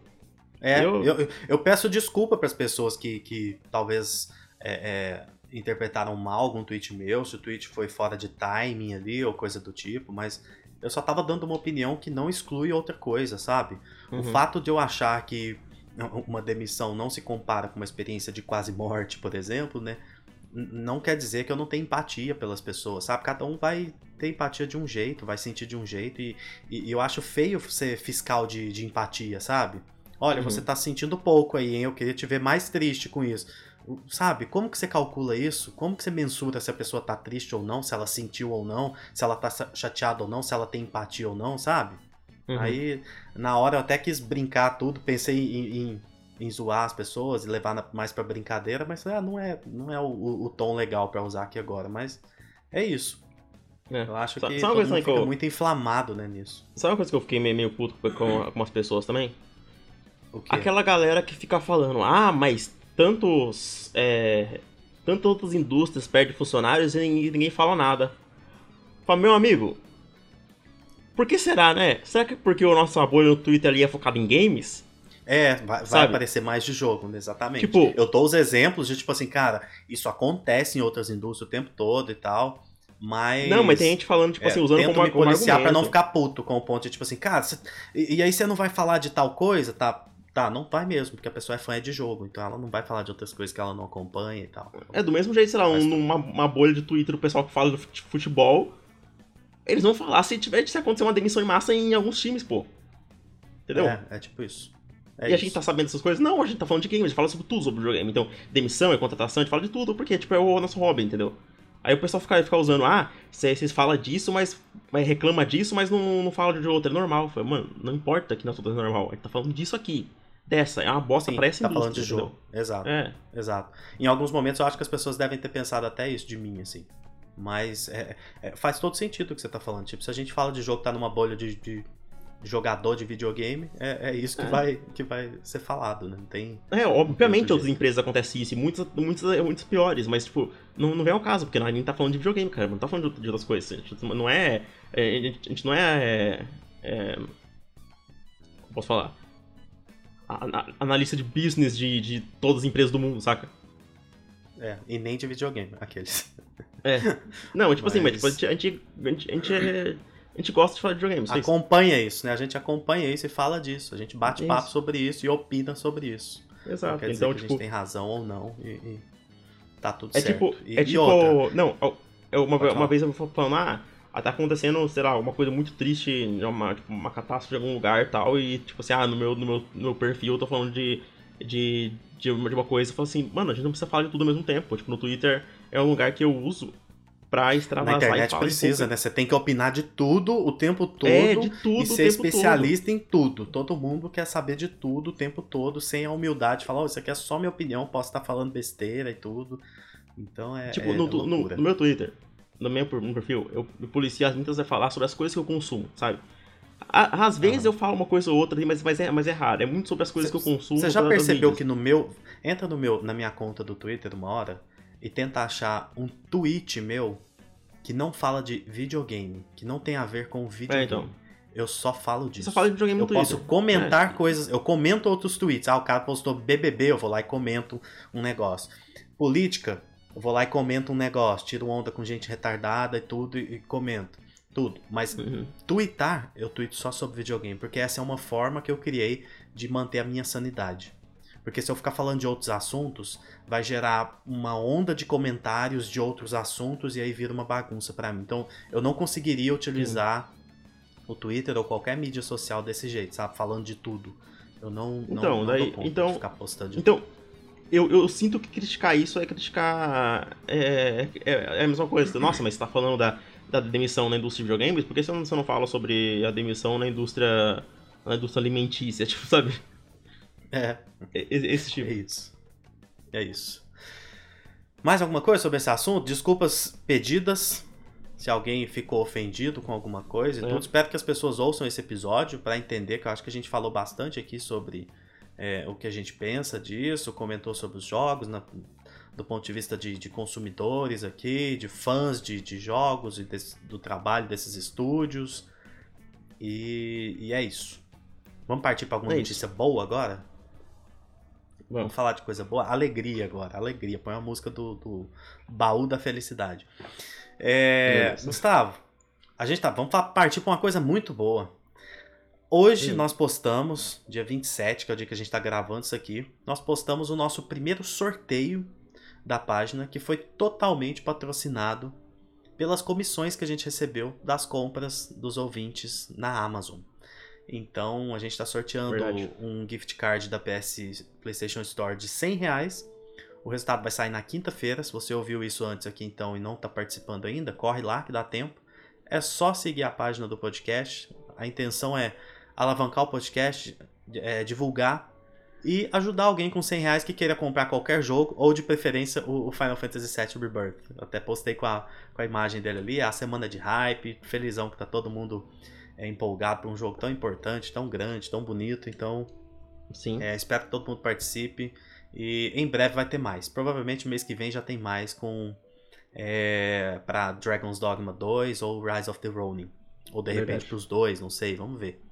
É, eu... eu, eu peço desculpa para as pessoas que, que talvez é, é, interpretaram mal algum tweet meu, se o tweet foi fora de timing ali ou coisa do tipo, mas eu só tava dando uma opinião que não exclui outra coisa, sabe? Uhum. O fato de eu achar que uma demissão não se compara com uma experiência de quase morte, por exemplo, né? Não quer dizer que eu não tenho empatia pelas pessoas, sabe? Cada um vai ter empatia de um jeito, vai sentir de um jeito, e, e, eu acho feio ser fiscal de, de empatia, sabe? Olha, uhum. você tá sentindo pouco aí, hein? Eu queria te ver mais triste com isso. Sabe, como que você calcula isso? Como que você mensura se a pessoa tá triste ou não, se ela sentiu ou não, se ela tá chateada ou não, se ela tem empatia ou não, sabe? Uhum. Aí, na hora eu até quis brincar tudo, pensei em, em, em zoar as pessoas e levar mais pra brincadeira, mas ah, não é, não é o, o, o tom legal para usar aqui agora, mas é isso. É. Eu acho que todo mundo fica eu... muito inflamado, né, nisso. Sabe uma coisa que eu fiquei meio, meio puto com, algumas pessoas também? Aquela galera que fica falando, ah, mas tantos. É, tantas outras indústrias perdem funcionários e ninguém fala nada. Fala, meu amigo, por que será, né? Será que porque o nosso apoio no Twitter ali é focado em games? É, vai, vai aparecer mais de jogo, né? exatamente. Tipo, eu dou os exemplos de tipo assim, cara, isso acontece em outras indústrias o tempo todo e tal. Mas. Não, mas tem gente falando, tipo é, assim, usando como, me como policiar argumento. pra não ficar puto com o ponto de, tipo assim, cara, cê, e, e, aí você não vai falar de tal coisa, tá? Tá, não vai mesmo, porque a pessoa é fã de jogo, então ela não vai falar de outras coisas que ela não acompanha e tal. É do mesmo jeito, sei lá, um, uma, uma bolha de Twitter do pessoal que fala de futebol. Eles vão falar se tiver se acontecer uma demissão em massa em alguns times, pô. Entendeu? É, é tipo isso. É e isso. a gente tá sabendo dessas coisas? Não, a gente tá falando de game, a gente fala sobre tudo sobre o videogame. Então, demissão e contratação, a gente fala de tudo, porque, tipo, é o nosso hobby, entendeu? Aí o pessoal fica, fica usando, ah, vocês falam disso, mas, mas reclama disso, mas não, não fala de outro, é normal. Mano, não importa que não é normal, a gente tá falando disso aqui dessa. É uma bosta Sim, pra essa tá falando de jogo. Exato. É. Exato. Em alguns momentos eu acho que as pessoas devem ter pensado até isso de mim, assim. Mas é, é, faz todo sentido o que você tá falando. Tipo, se a gente fala de jogo que tá numa bolha de, de jogador de videogame, é, é isso que, é. Vai, que vai ser falado, né? Não tem. É, obviamente outras empresas acontecem isso, e muitas, muitas, muitas piores, mas, tipo, não, não vem ao caso, porque a gente tá falando de videogame, cara, não tá falando de, outras coisas. A gente não é. é a gente não é. é posso falar? analista de business de, de todas as empresas do mundo, saca? É, e nem de videogame, aqueles. É. Não, tipo mas... assim, mas tipo, a, gente, a, gente, a gente é A gente gosta de falar de videogames. é isso. Acompanha isso, né? A gente acompanha isso e fala disso. A gente bate Isso. papo sobre isso e opina sobre isso. Não Exato. quer dizer Então, que a tipo, gente tem razão ou não. E, e tá tudo é certo. tipo. E, é e tipo. outra, Não, é uma, Pode uma falar. vez eu fui falando, ah, tá acontecendo, sei lá, uma coisa muito triste, uma, tipo, uma catástrofe em algum lugar e tal, e tipo assim, ah, no meu, no meu, no meu perfil eu tô falando de, de, de, uma, de uma coisa, eu falo assim, mano, a gente não precisa falar de tudo ao mesmo tempo. Tipo, no Twitter é um lugar que eu uso pra Na extravasar e internet precisa, né? Você tem que opinar de tudo o tempo todo. É, de tudo e ser especialista em tudo. Todo mundo quer saber de tudo o tempo todo, sem a humildade de falar, oh, isso aqui é só minha opinião, posso estar falando besteira e tudo. Então é. Tipo, é no, no- no meu Twitter, no meu perfil, eu me policio as minhas a falar sobre as coisas que eu consumo, sabe? Às vezes eu falo uma coisa ou outra, mas, mas, é, mas é raro. É muito sobre as coisas Cê- que eu consumo. Você já percebeu que no meu. Entra no meu, na minha conta do Twitter uma hora e tenta achar um tweet meu que não fala de videogame, que não tem a ver com videogame. É, então. Eu só falo disso. só fala de videogame no Eu Twitter. posso comentar É. coisas, eu comento outros tweets. Ah, o cara postou BBB, eu vou lá e comento um negócio. Política, eu vou lá e comento um negócio. Tiro onda com gente retardada e tudo e, e comento. Tudo. Mas Uhum. Tweetar, eu tweeto só sobre videogame, porque essa é uma forma que eu criei de manter a minha sanidade. Porque se eu ficar falando de outros assuntos, vai gerar uma onda de comentários de outros assuntos e aí vira uma bagunça pra mim. Então, eu não conseguiria utilizar o Twitter ou qualquer mídia social desse jeito, sabe? Falando de tudo. Eu não, não, Então, não daí- conta então- ficar postando de Então, eu, eu sinto que criticar isso é criticar. É, é, é a mesma coisa. Nossa, mas você tá falando da, da demissão na indústria de videogames? Por que você não, você não fala sobre a demissão na indústria. na indústria alimentícia? Tipo, sabe? É, Esse é tipo. isso. É isso. Mais alguma coisa sobre esse assunto? Desculpas pedidas. Se alguém ficou ofendido com alguma coisa e É. tudo. Espero que as pessoas ouçam esse episódio para entender, que eu acho que a gente falou bastante aqui sobre é, o que a gente pensa disso, comentou sobre os jogos, na- do ponto de vista de, de consumidores aqui, de fãs de, de jogos e desse- do trabalho desses estúdios. E, e é isso. Vamos partir para alguma É notícia boa agora? Vamos. Falar de coisa boa? Alegria agora, alegria. Põe a música do, do baú da felicidade. É. Gustavo, a gente tá. Vamos partir para uma coisa muito boa. Hoje Hum. nós postamos, dia 27, que é o dia que a gente tá gravando isso aqui, nós postamos o nosso primeiro sorteio da página, que foi totalmente patrocinado pelas comissões que a gente recebeu das compras dos ouvintes na Amazon. Então a gente está sorteando Verdade. um gift card da PS PlayStation Store de 100 reais. O resultado vai sair na quinta-feira. Se você ouviu isso antes aqui então e não está participando ainda, corre lá que dá tempo. É só seguir a página do podcast. A intenção é alavancar o podcast, é, divulgar e ajudar alguém com 100 reais que queira comprar qualquer jogo ou de preferência o, o Final Fantasy VII Rebirth. Eu até postei com a, com a imagem dele ali, é a semana de hype, felizão que tá todo mundo é, empolgado para um jogo tão importante, tão grande, tão bonito. Então, Sim. é, espero que todo mundo participe. E em breve vai ter mais. Provavelmente mês que vem já tem mais com é, para Dragon's Dogma 2 ou Rise of the Ronin. Ou de repente Verdade. pros dois, não sei, vamos ver.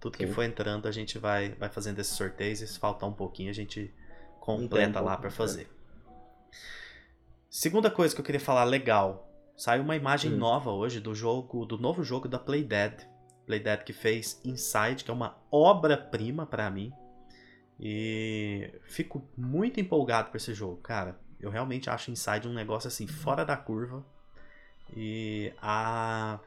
Tudo que Sim. for entrando a gente vai, vai fazendo esses sorteios e se faltar um pouquinho a gente completa um lá para fazer. Segunda coisa que eu queria falar legal. Saiu uma imagem Hum. nova hoje do jogo, do novo jogo da Playdead. Playdead que fez Inside, que é uma obra-prima pra mim. E fico muito empolgado por esse jogo, cara. Eu realmente acho Inside um negócio assim fora da curva. E a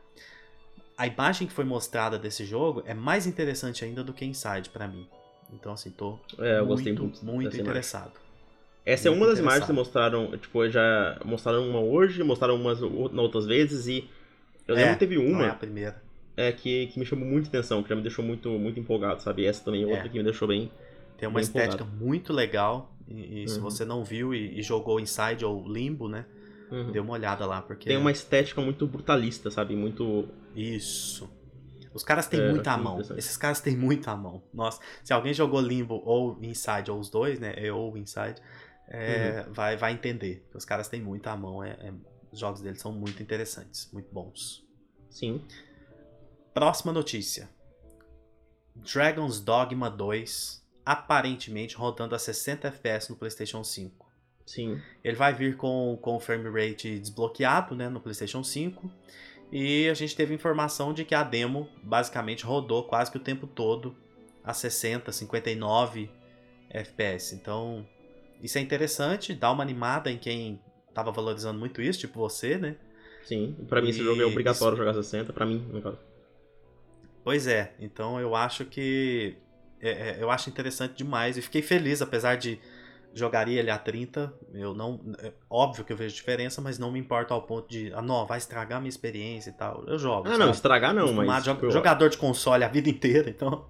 a imagem que foi mostrada desse jogo é mais interessante ainda do que Inside pra mim. Então assim, tô É, muito, muito. muito interessado. Essa é uma das imagens que mostraram, tipo, já mostraram uma hoje, mostraram umas ou- outras vezes e eu É, lembro que teve Não é a uma primeira. é, que, que me chamou muita atenção, que já me deixou muito, muito empolgado, sabe? Essa também é outra É. que me deixou bem. Tem uma Bem estética muito legal. E, e se Uhum. você não viu e, e jogou Inside ou Limbo, né? Uhum. Dê uma olhada lá, porque. Tem uma estética muito brutalista, sabe? Muito. Isso. Os caras têm É, muita mão. Esses caras têm muita mão. Nossa, se alguém jogou Limbo ou Inside, ou os dois, né? Eu ou Inside, é, Uhum. vai, vai entender. Os caras têm muita mão. É, é- os jogos deles são muito interessantes, muito bons. Sim. Próxima notícia. Dragon's Dogma 2, aparentemente rodando a 60 FPS no PlayStation 5. Sim. Ele vai vir com, com o frame rate desbloqueado né, no PlayStation 5. E a gente teve informação de que a demo basicamente rodou quase que o tempo todo a 60, 59 FPS. Então, isso é interessante, dá uma animada em quem tava valorizando muito isso, tipo você, né? Sim, pra mim esse jogo é obrigatório isso... jogar 60, pra mim, no caso. Pois é, então eu acho que. É, é, eu acho interessante demais e fiquei feliz, apesar de jogaria ele a 30. Eu não. É, óbvio que eu vejo diferença, mas não me importa ao ponto de. Ah, não, vai estragar minha experiência e tal. Eu jogo. Ah, sabe? não, estragar não, mas. Tipo, jogador de console a vida inteira, então.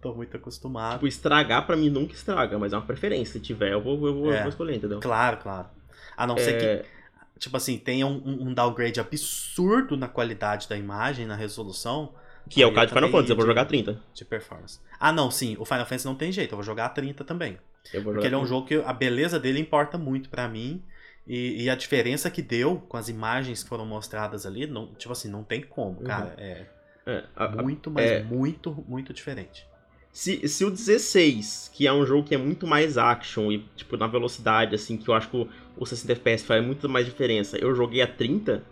Tô muito acostumado. Tipo, estragar pra mim nunca estraga, mas é uma preferência. Se tiver, eu vou, eu vou, é, eu vou escolher, entendeu? Claro, claro. A não é... ser que. Tipo assim, tenha um, um downgrade absurdo na qualidade da imagem, na resolução. Que é o caso de Final Fantasy, eu vou jogar 30. De performance. Ah, não, sim. O Final Fantasy não tem jeito, eu vou jogar 30 também. Porque ele é um jogo que a beleza dele importa muito para mim. E, e, a diferença que deu com as imagens que foram mostradas ali, não, tipo assim, não tem como, uhum. cara. É, é a, muito, mas é... muito, muito diferente. Se, se o 16, que é um jogo que é muito mais action e, tipo, na velocidade, assim, que eu acho que o, o 60 FPS faz muito mais diferença, eu joguei a 30,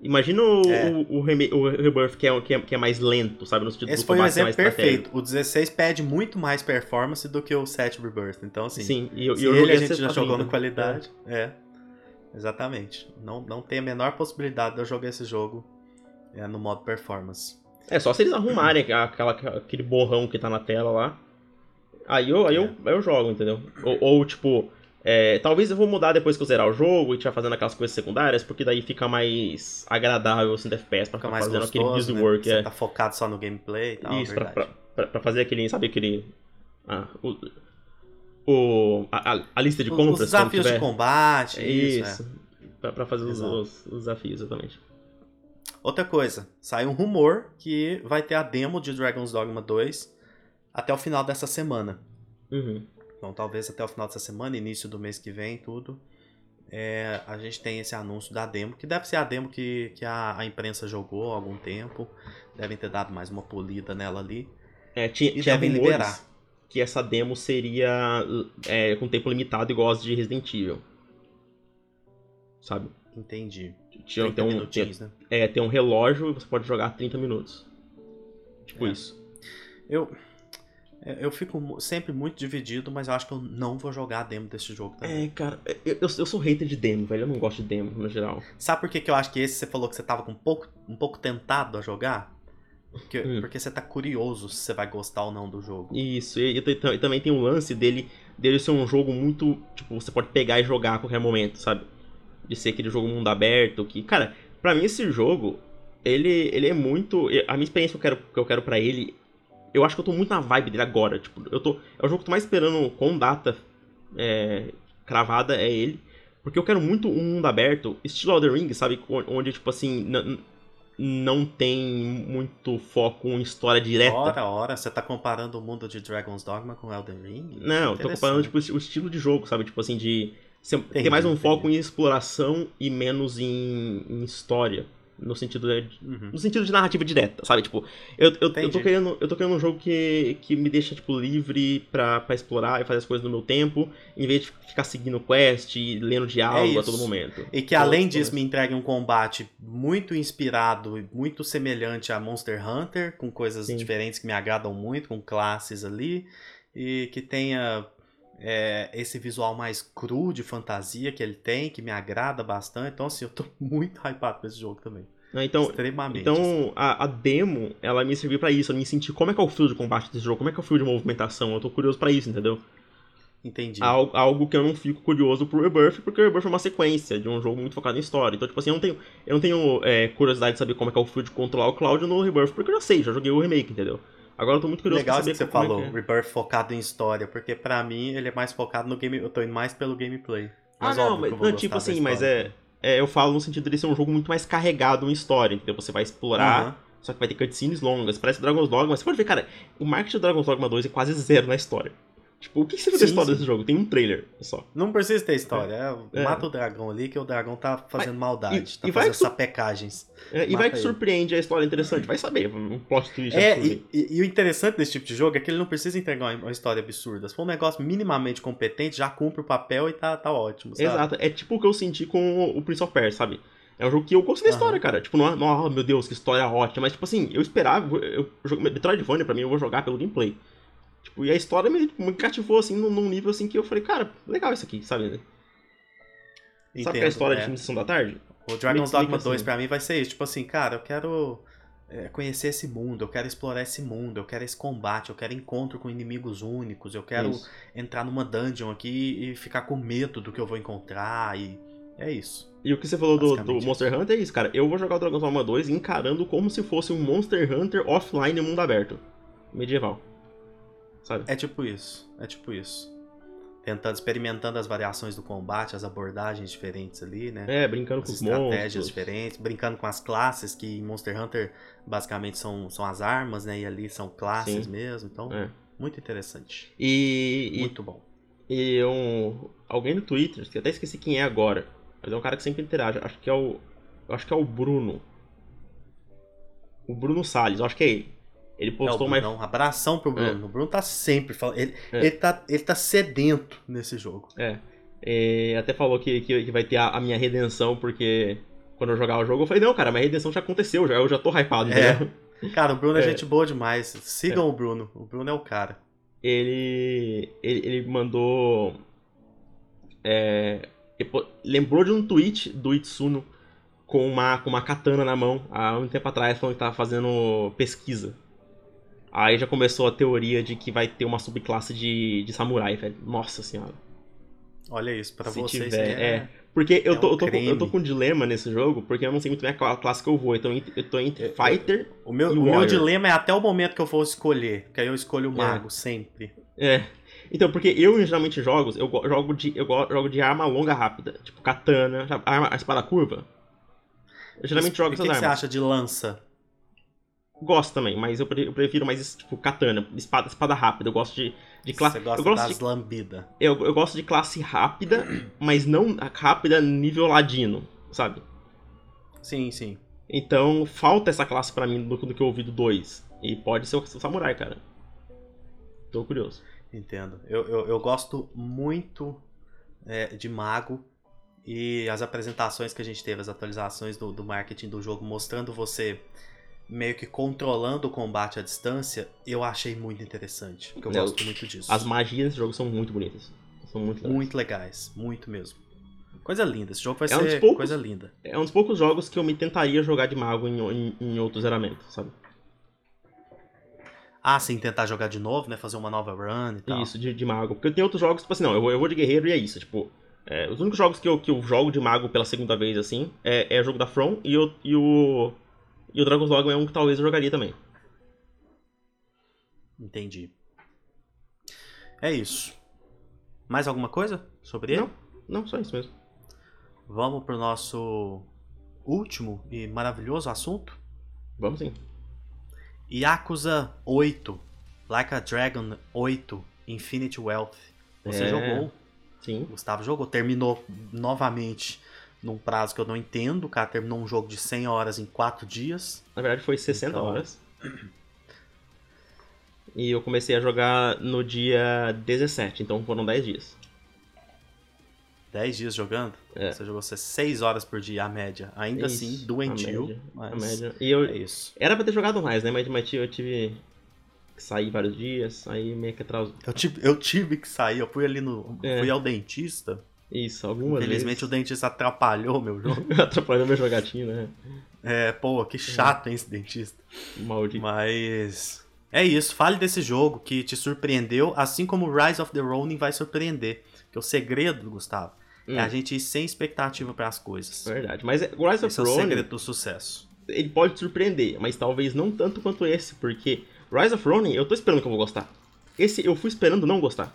Imagina o, é. o, o, o, Rebirth que é, que, é, que é mais lento, sabe? No sentido Esse do foi um exemplo perfeito. O 16 pede muito mais performance do que o 7 Rebirth. Então, assim, Sim, e, se e ele a gente já jogou na qualidade. É. é. Exatamente. Não, não tem a menor possibilidade de eu jogar esse jogo é, no modo performance. É, só se eles arrumarem aquela, aquele borrão que tá na tela lá. Aí eu, aí, é. eu, aí eu jogo, entendeu? Ou, ou tipo, é, talvez eu vou mudar depois que eu zerar o jogo e estiver fazendo aquelas coisas secundárias, porque daí fica mais agradável assim, FPS pra ficar mais fazendo gostoso, aquele busy né? work. Você é. tá focado só no gameplay e tal. Isso, pra, pra, pra, fazer aquele, sabe, aquele. Ah, o, o, a, a lista de compras. Os desafios tiver... de combate. Isso, isso é. pra, pra, fazer os, os, os desafios, exatamente. Outra coisa, saiu um rumor que vai ter a demo de Dragon's Dogma 2 até o final dessa semana. Uhum. Então, talvez até o final dessa semana, início do mês que vem, tudo. É, a gente tem esse anúncio da demo, que deve ser a demo que, que a, a imprensa jogou há algum tempo. Devem ter dado mais uma polida nela ali. É, tinha, e tinha liberar. Que essa demo seria é, com tempo limitado, igual as de Resident Evil. Sabe? Entendi. Tinha, tem um, tem, né? É, tem um relógio e você pode jogar 30 minutos. Tipo é. isso. Eu, é, eu fico sempre muito dividido, mas eu acho que eu não vou jogar a demo desse jogo também. É, cara, eu, eu sou hater de demo, velho. Eu não gosto de demo, no geral. Sabe por que, que eu acho que esse você falou que você tava com um pouco, um pouco tentado a jogar? Porque, hum. porque você tá curioso se você vai gostar ou não do jogo. Isso, e, e, e, também tem o lance dele, dele ser um jogo muito. Tipo, você pode pegar e jogar a qualquer momento, sabe? De ser aquele jogo mundo aberto que. Cara, pra mim esse jogo, ele, ele é muito. A minha experiência que eu quero, que eu quero pra ele eu acho que eu tô muito na vibe dele agora. Tipo, eu tô. É o jogo que eu tô mais esperando com data é, cravada, é ele. Porque eu quero muito um mundo aberto, estilo Elden Ring, sabe? Onde, tipo assim, não tem muito foco em história direta. Ora, ora, você tá comparando o mundo de Dragon's Dogma com Elden Ring? Não, eu tô comparando tipo, o estilo de jogo, sabe? Tipo assim, de ter mais um entendi. foco em exploração e menos em, em história. No sentido de, uhum. no sentido de narrativa direta, sabe? Tipo, eu, eu, eu, tô querendo, eu tô querendo um jogo que, que me deixa, tipo, livre pra, pra explorar e fazer as coisas no meu tempo, em vez de ficar seguindo quest e lendo diálogo é a todo momento. E que além disso me entregue um combate muito inspirado e muito semelhante a Monster Hunter, com coisas Sim. diferentes que me agradam muito, com classes ali, e que tenha é, esse visual mais cru de fantasia que ele tem, que me agrada bastante. Então, assim, eu tô muito hypado com esse jogo também. Então, Extremamente. Então, assim. a, a, demo, ela me serviu para isso, eu me senti como é que é o fio de combate desse jogo, como é que é o fio de movimentação. Eu tô curioso para isso, entendeu? Entendi. Algo, algo, que eu não fico curioso pro Rebirth, porque o Rebirth é uma sequência de um jogo muito focado em história. Então, tipo assim, eu não tenho, eu não tenho é, curiosidade de saber como é que é o fio de controlar o Cloud no Rebirth, porque eu já sei, já joguei o remake, entendeu? Agora eu tô muito curioso Legal pra saber que você falou, é. Rebirth focado em história, porque para mim ele é mais focado no game. Eu tô indo mais pelo gameplay. Mas ah, não, mas não, tipo assim, mas é, é, Eu falo no sentido de ser um jogo muito mais carregado em história, entendeu? Você vai explorar. Uhum. Só que vai ter cutscenes longas. Parece Dragon's Dogma. Você pode ver, cara, o marketing do Dragon's Dogma 2 é quase zero na história. Tipo, o que você viu da história sim. desse jogo? Tem um trailer só. Não precisa ter história. É. É, mata o dragão ali, que o dragão tá fazendo maldade. E, tá e fazendo sapecagens. É, e vai que ele. surpreende a história interessante. Vai saber, um plot twist. É, e, e, e, o interessante desse tipo de jogo é que ele não precisa entregar uma história absurda. Se for um negócio minimamente competente, já cumpre o papel e tá, tá ótimo. Sabe? Exato. É tipo o que eu senti com o Prince of Persia, sabe? É um jogo que eu gostei da história, cara. Tipo, não, é- não, oh, meu Deus, que história ótima. Mas, tipo assim, eu esperava. Eu, eu, Metroidvania, pra mim, eu vou jogar pelo gameplay. Tipo, e a história me, me cativou, assim, num, num nível assim que eu falei, cara, legal isso aqui, sabe? Sabe que é a história é. de Sessão da Tarde? O Dragon's meio Dogma que 2 assim. pra mim vai ser isso. Tipo assim, cara, eu quero é, conhecer esse mundo, eu quero explorar esse mundo, eu quero esse combate, eu quero encontro com inimigos únicos, eu quero Isso. entrar numa dungeon aqui e ficar com medo do que eu vou encontrar e é isso. E o que você falou do, do Monster Hunter é isso, cara. Eu vou jogar o Dragon's Dogma 2 encarando como se fosse um Monster Hunter offline em mundo aberto. Medieval. Sabe? É tipo isso, é tipo isso. Tentando, experimentando as variações do combate, as abordagens diferentes ali, né? É, brincando com as os estratégias monstros. diferentes, brincando com as classes, que em Monster Hunter basicamente são, são as armas, né? E ali são classes Sim. mesmo. Então, É. muito interessante. E, e, Muito bom. e um, alguém no Twitter, que eu até esqueci quem é agora, mas é um cara que sempre interage. Acho que é o. Acho que é o Bruno. O Bruno Salles, acho que é ele. Ele É postou uma. Brunão. Abração pro Bruno. O Bruno tá sempre falando. Ele, É. ele, tá, ele tá sedento nesse jogo. É. É, até falou que, que, que vai ter a, a minha redenção, porque quando eu jogar o jogo, eu falei, não, cara, minha redenção já aconteceu, já, eu já tô hypado, É. entendeu? Cara, o Bruno é, É. gente boa demais. Sigam o Bruno. O Bruno é o cara. Ele, ele. ele mandou. É, lembrou de um tweet do Itsuno com uma, com uma katana na mão há um tempo atrás, falando que tava fazendo pesquisa. Aí já começou a teoria de que vai ter uma subclasse de, de samurai, velho. Nossa senhora. Olha isso, pra Se vocês. tiver, é... é. Porque eu é tô, um eu, tô com, eu tô com um dilema nesse jogo, porque eu não sei muito bem a classe que eu vou. Então eu tô entre Fighter. O meu, E o meu dilema é até o momento que eu for escolher. Que aí eu escolho o É. mago, sempre. É. Então, porque eu geralmente jogos, eu go- jogo de, eu go- jogo de arma longa rápida. Tipo katana, arma, espada curva. Eu geralmente jogo o que, essas que você armas. acha de lança? Gosto também, mas eu, pre- eu prefiro mais tipo katana, espada, espada rápida. Eu gosto de, de classe. Você gosta Eu gosto das de lambidas. Eu, eu gosto de classe rápida, mas não rápida nível ladino, sabe? Sim, sim. Então falta essa classe pra mim do, do que eu ouvi do 2. E pode ser o, o samurai, cara. Tô curioso. Entendo. Eu, eu, eu gosto muito é, de mago. E as apresentações que a gente teve, as atualizações do, do marketing do jogo, mostrando você meio que controlando o combate à distância, eu achei muito interessante. Porque eu É, gosto muito disso. As magias desse jogo são muito bonitas. São muito legais. Muito legais, muito mesmo. Coisa linda, esse jogo vai É um ser poucos- coisa linda. É um dos poucos jogos que eu me tentaria jogar de mago em, em, em outro zeramento, sabe? Ah, sim, tentar jogar de novo, né? Fazer uma nova run e tal. Isso, de, de mago. Porque tem outros jogos, tipo assim, não, eu vou, eu vou de guerreiro e é isso. Tipo, é, os únicos jogos que eu, que eu jogo de mago pela segunda vez, assim, é, é o jogo da From e o, e o. E o Dragon's Dogma é um que talvez eu jogaria também. Entendi. É isso. Mais alguma coisa sobre ele? Não, não, só isso mesmo. Vamos pro nosso último e maravilhoso assunto. Vamos sim. Yakuza 8, Like a Dragon 8, Infinite Wealth. Você É. jogou, Sim. Gustavo jogou, terminou novamente num prazo que eu não entendo. O cara terminou um jogo de 100 horas em 4 dias. Na verdade foi 60 Então- horas. E eu comecei a jogar no dia 17, então foram 10 dias. 10 dias jogando. É. Você jogou 6 horas por dia, a média. Ainda Isso, assim, doentio. a média, mas A média. E eu, é isso. Era pra ter jogado mais, né? Mas, mas eu tive que sair vários dias, aí meio que atrasou. Eu tive, eu tive que sair, eu fui ali no. É. Fui ao dentista. Isso, algumas Infelizmente o dentista atrapalhou meu jogo. vezes. Atrapalhou meu jogatinho, né? É, pô, que chato, hein, esse dentista. Maldito. Mas. É isso, fale desse jogo que te surpreendeu, assim como Rise of the Ronin vai surpreender. Que o segredo, Gustavo, Hum. é a gente ir sem expectativa para as coisas. Verdade. Mas é- o Rise of Esse é o Ronin, segredo do sucesso. ele pode te surpreender, mas talvez não tanto quanto esse, porque Rise of Ronin, eu tô esperando que eu vou gostar. Esse eu fui esperando não gostar.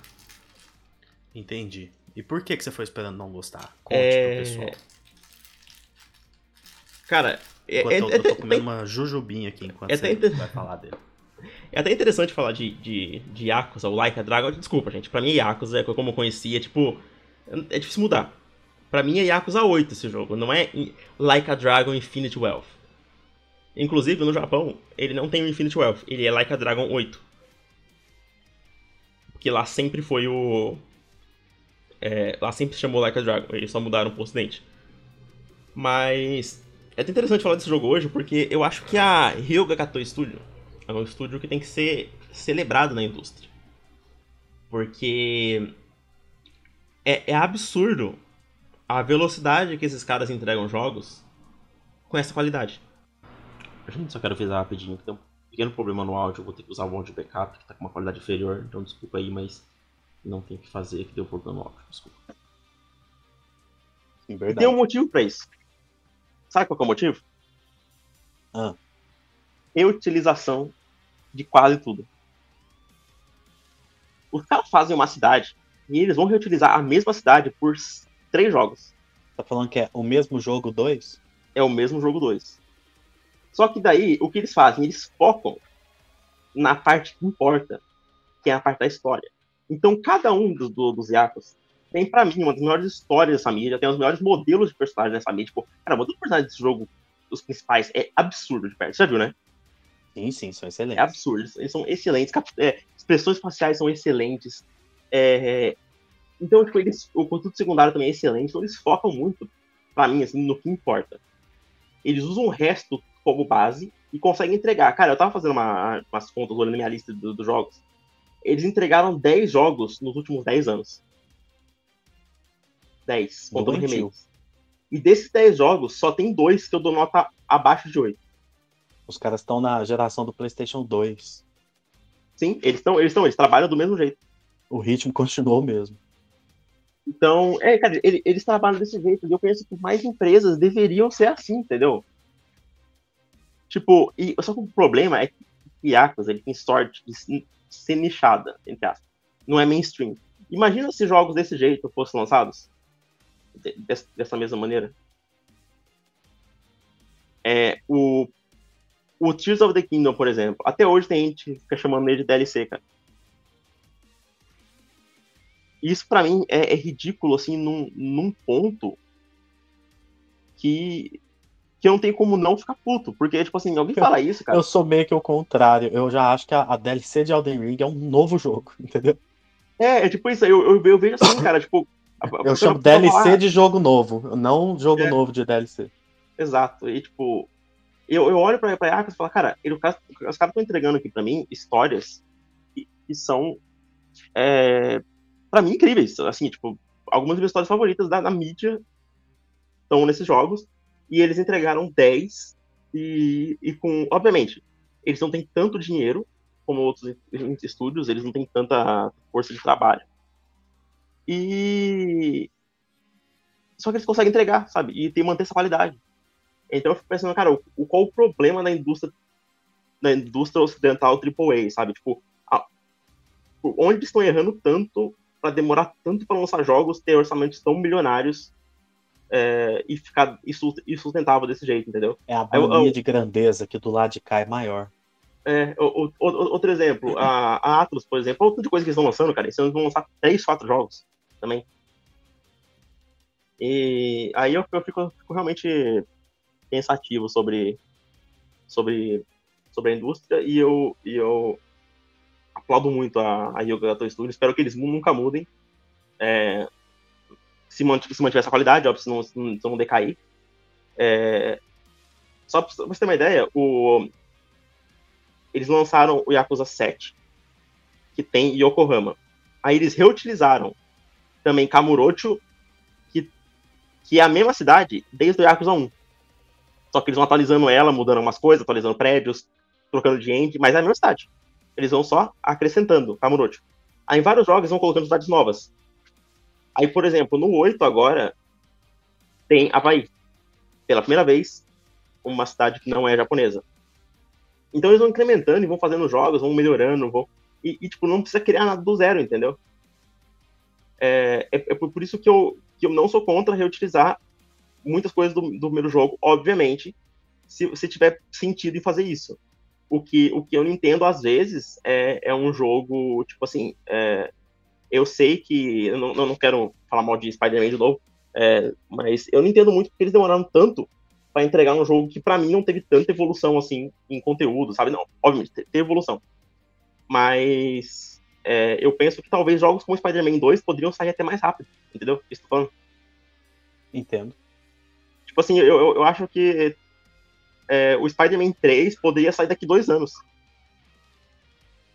Entendi. E por que, que você foi esperando não gostar? Conte É, pro pessoal. Cara, é, é- eu, eu tô comendo uma jujubinha aqui enquanto é você inter- vai falar dele. É até interessante falar de, de, de Yakuza, ou Like a Dragon. Desculpa, gente. Pra mim, Yakuza, é como eu conhecia, tipo. É difícil mudar. Pra mim é Yakuza 8 esse jogo, não é Like a Dragon Infinite Wealth. Inclusive, no Japão, ele não tem o Infinite Wealth, ele é Like a Dragon 8. Porque lá sempre foi o. é, lá sempre se chamou Like a Dragon, eles só mudaram pro ocidente. Mas é até interessante falar desse jogo hoje, porque eu acho que a Ryoga Gato Studio é um estúdio que tem que ser celebrado na indústria. Porque é, é absurdo a velocidade que esses caras entregam jogos com essa qualidade. Gente só quero avisar rapidinho que tem um pequeno problema no áudio, eu vou ter que usar o áudio backup, que tá com uma qualidade inferior, então desculpa aí, mas não tem o que fazer, que deu problema no desculpa. Sim, e tem um motivo pra isso. Sabe qual é o motivo? Ah. Reutilização de quase tudo. Os caras fazem uma cidade e eles vão reutilizar a mesma cidade por três jogos. Tá falando que é o mesmo jogo 2? É o mesmo jogo 2. Só que daí, o que eles fazem? Eles focam na parte que importa, que é a parte da história. Então, cada um dos, do, dos Yakos tem, para mim, uma das melhores histórias dessa mídia, tem os melhores modelos de personagens dessa mídia. Tipo, cara, o modelo de personagem desse jogo, os principais, é absurdo de perto. Você já viu, né? Sim, sim, são excelentes. É absurdo. Eles são excelentes. É, expressões faciais são excelentes. É, então, tipo, eles, o conteúdo secundário também é excelente. Então, eles focam muito, pra mim, assim, no que importa. Eles usam o resto como base e conseguem entregar. Cara, eu tava fazendo uma, umas contas olhando minha lista dos do jogos. Eles entregaram 10 jogos nos últimos 10 anos. 10, contando remakes. E desses 10 jogos, só tem dois que eu dou nota abaixo de 8. Os caras estão na geração do PlayStation 2. Sim, eles estão, eles estão, eles trabalham do mesmo jeito. O ritmo continuou mesmo. Então, é, cara, eles, eles trabalham desse jeito. E eu penso que mais empresas deveriam ser assim, entendeu? Tipo, e, só que o problema é que Yakuza, ele tem sorte de ser nichada, entre aspas. Não é mainstream. Imagina se jogos desse jeito fossem lançados dessa mesma maneira. É, o o Tears of the Kingdom, por exemplo, até hoje tem gente que fica chamando ele de DLC, cara. Isso para mim é, é, ridículo, assim, num, num ponto que, que não tenho como não ficar puto. Porque, tipo assim, alguém fala isso, cara. Eu sou meio que o contrário. Eu já acho que a, a DLC de Elden Ring é um novo jogo, entendeu? É, é tipo isso. Eu, eu, eu vejo assim, cara, tipo. eu chamo DLC falar... de jogo novo, não jogo é. novo de DLC. Exato. E, tipo, eu, eu olho pra, pra Yakuza e falo, cara, ele, os caras estão entregando aqui pra mim histórias que, que são, é, pra mim, incríveis. Assim, tipo, algumas das minhas histórias favoritas da, da mídia estão nesses jogos. E eles entregaram 10 e, e com. Obviamente, eles não têm tanto dinheiro como outros estúdios, eles não têm tanta força de trabalho. E. Só que eles conseguem entregar, sabe? E tem, manter essa qualidade. Então eu fico pensando, cara, o, qual o problema da indústria da indústria ocidental AAA, sabe? Tipo, a, onde estão errando tanto para demorar tanto para lançar jogos, ter orçamentos tão milionários é, e ficar insustentável desse jeito, entendeu? É a mania de grandeza que do lado de cá é maior. É, o, o, outro exemplo, a, a Atlas, por exemplo, outra coisa que eles estão lançando, cara, eles vão lançar 3, 4 jogos também. E aí eu, eu fico, fico realmente pensativo sobre, sobre, sobre a indústria e eu, e eu aplaudo muito a, a Yoga Gato Studio. Espero que eles nunca mudem. É, se, mantiver, se mantiver essa qualidade, óbvio, não, se não, se não decair. É, só pra você ter uma ideia, o, eles lançaram o Yakuza 7, que tem Yokohama. Aí eles reutilizaram também Kamurocho, que, que é a mesma cidade desde o Yakuza 1. Só que eles vão atualizando ela, mudando algumas coisas, atualizando prédios, trocando de end, mas é a mesma cidade. Eles vão só acrescentando Kamurocho. Aí em vários jogos vão colocando cidades novas. Aí, por exemplo, no 8 agora, tem Havaí. Pela primeira vez, uma cidade que não é japonesa. Então eles vão incrementando e vão fazendo jogos, vão melhorando, vão... E, e tipo, não precisa criar nada do zero, entendeu? É, é, é, por isso que eu, que eu não sou contra reutilizar muitas coisas do, do primeiro jogo, obviamente, se você tiver sentido em fazer isso. O que, o que eu não entendo, às vezes, é, é um jogo, tipo assim, é, eu sei que, eu não, eu não quero falar mal de Spider-Man de novo, é, mas eu não entendo muito porque eles demoraram tanto para entregar um jogo que para mim não teve tanta evolução assim em conteúdo, sabe? Não, obviamente, teve evolução. Mas é, eu penso que talvez jogos como Spider-Man 2 poderiam sair até mais rápido, entendeu? Estou falando. Entendo. Tipo assim, eu, eu, eu acho que é, o Spider-Man 3 poderia sair daqui dois anos.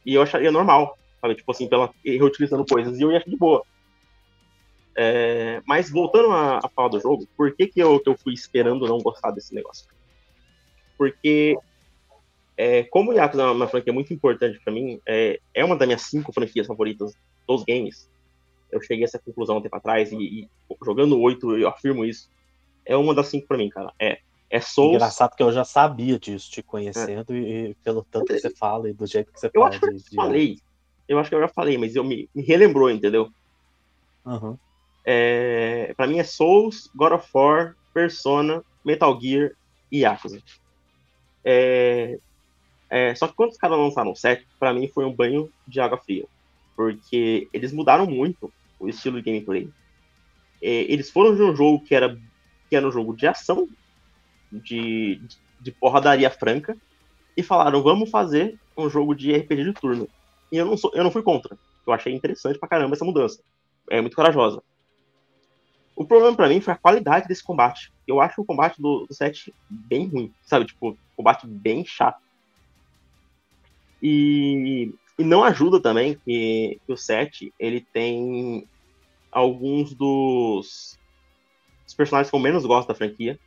E eu acharia normal, sabe? Tipo assim, pela, reutilizando coisas. E eu ia achar de boa. É, mas voltando a, a, falar do jogo, por que, que, eu, que eu fui esperando não gostar desse negócio? Porque, é, como o Yakuza é uma franquia muito importante para mim, é, é, uma das minhas cinco franquias favoritas dos games. Eu cheguei a essa conclusão um tempo atrás e, e jogando oito, eu afirmo isso. É uma das cinco para mim, cara. É, é Souls. Engraçado que eu já sabia disso, te conhecendo é. e, e, pelo tanto que você fala e do jeito que você eu fala. Acho que eu de... falei. Eu acho que eu já falei, mas eu me, me relembrou, entendeu? Uhum. É, pra mim é Souls, God of War, Persona, Metal Gear e Yakuza. É, é, só que quando os caras lançaram o 7, pra mim foi um banho de água fria. Porque eles mudaram muito o estilo de gameplay. É, eles foram de um jogo que era, que era um jogo de ação, de, de porradaria franca, e falaram, vamos fazer um jogo de RPG de turno. E eu não, sou, eu não fui contra. Eu achei interessante pra caramba essa mudança. É muito corajosa. O problema para mim foi a qualidade desse combate. Eu acho o combate do, do set bem ruim, sabe? Tipo, combate bem chato. E, e não ajuda também que, que o set ele tem alguns dos, dos personagens que eu menos gosto da franquia.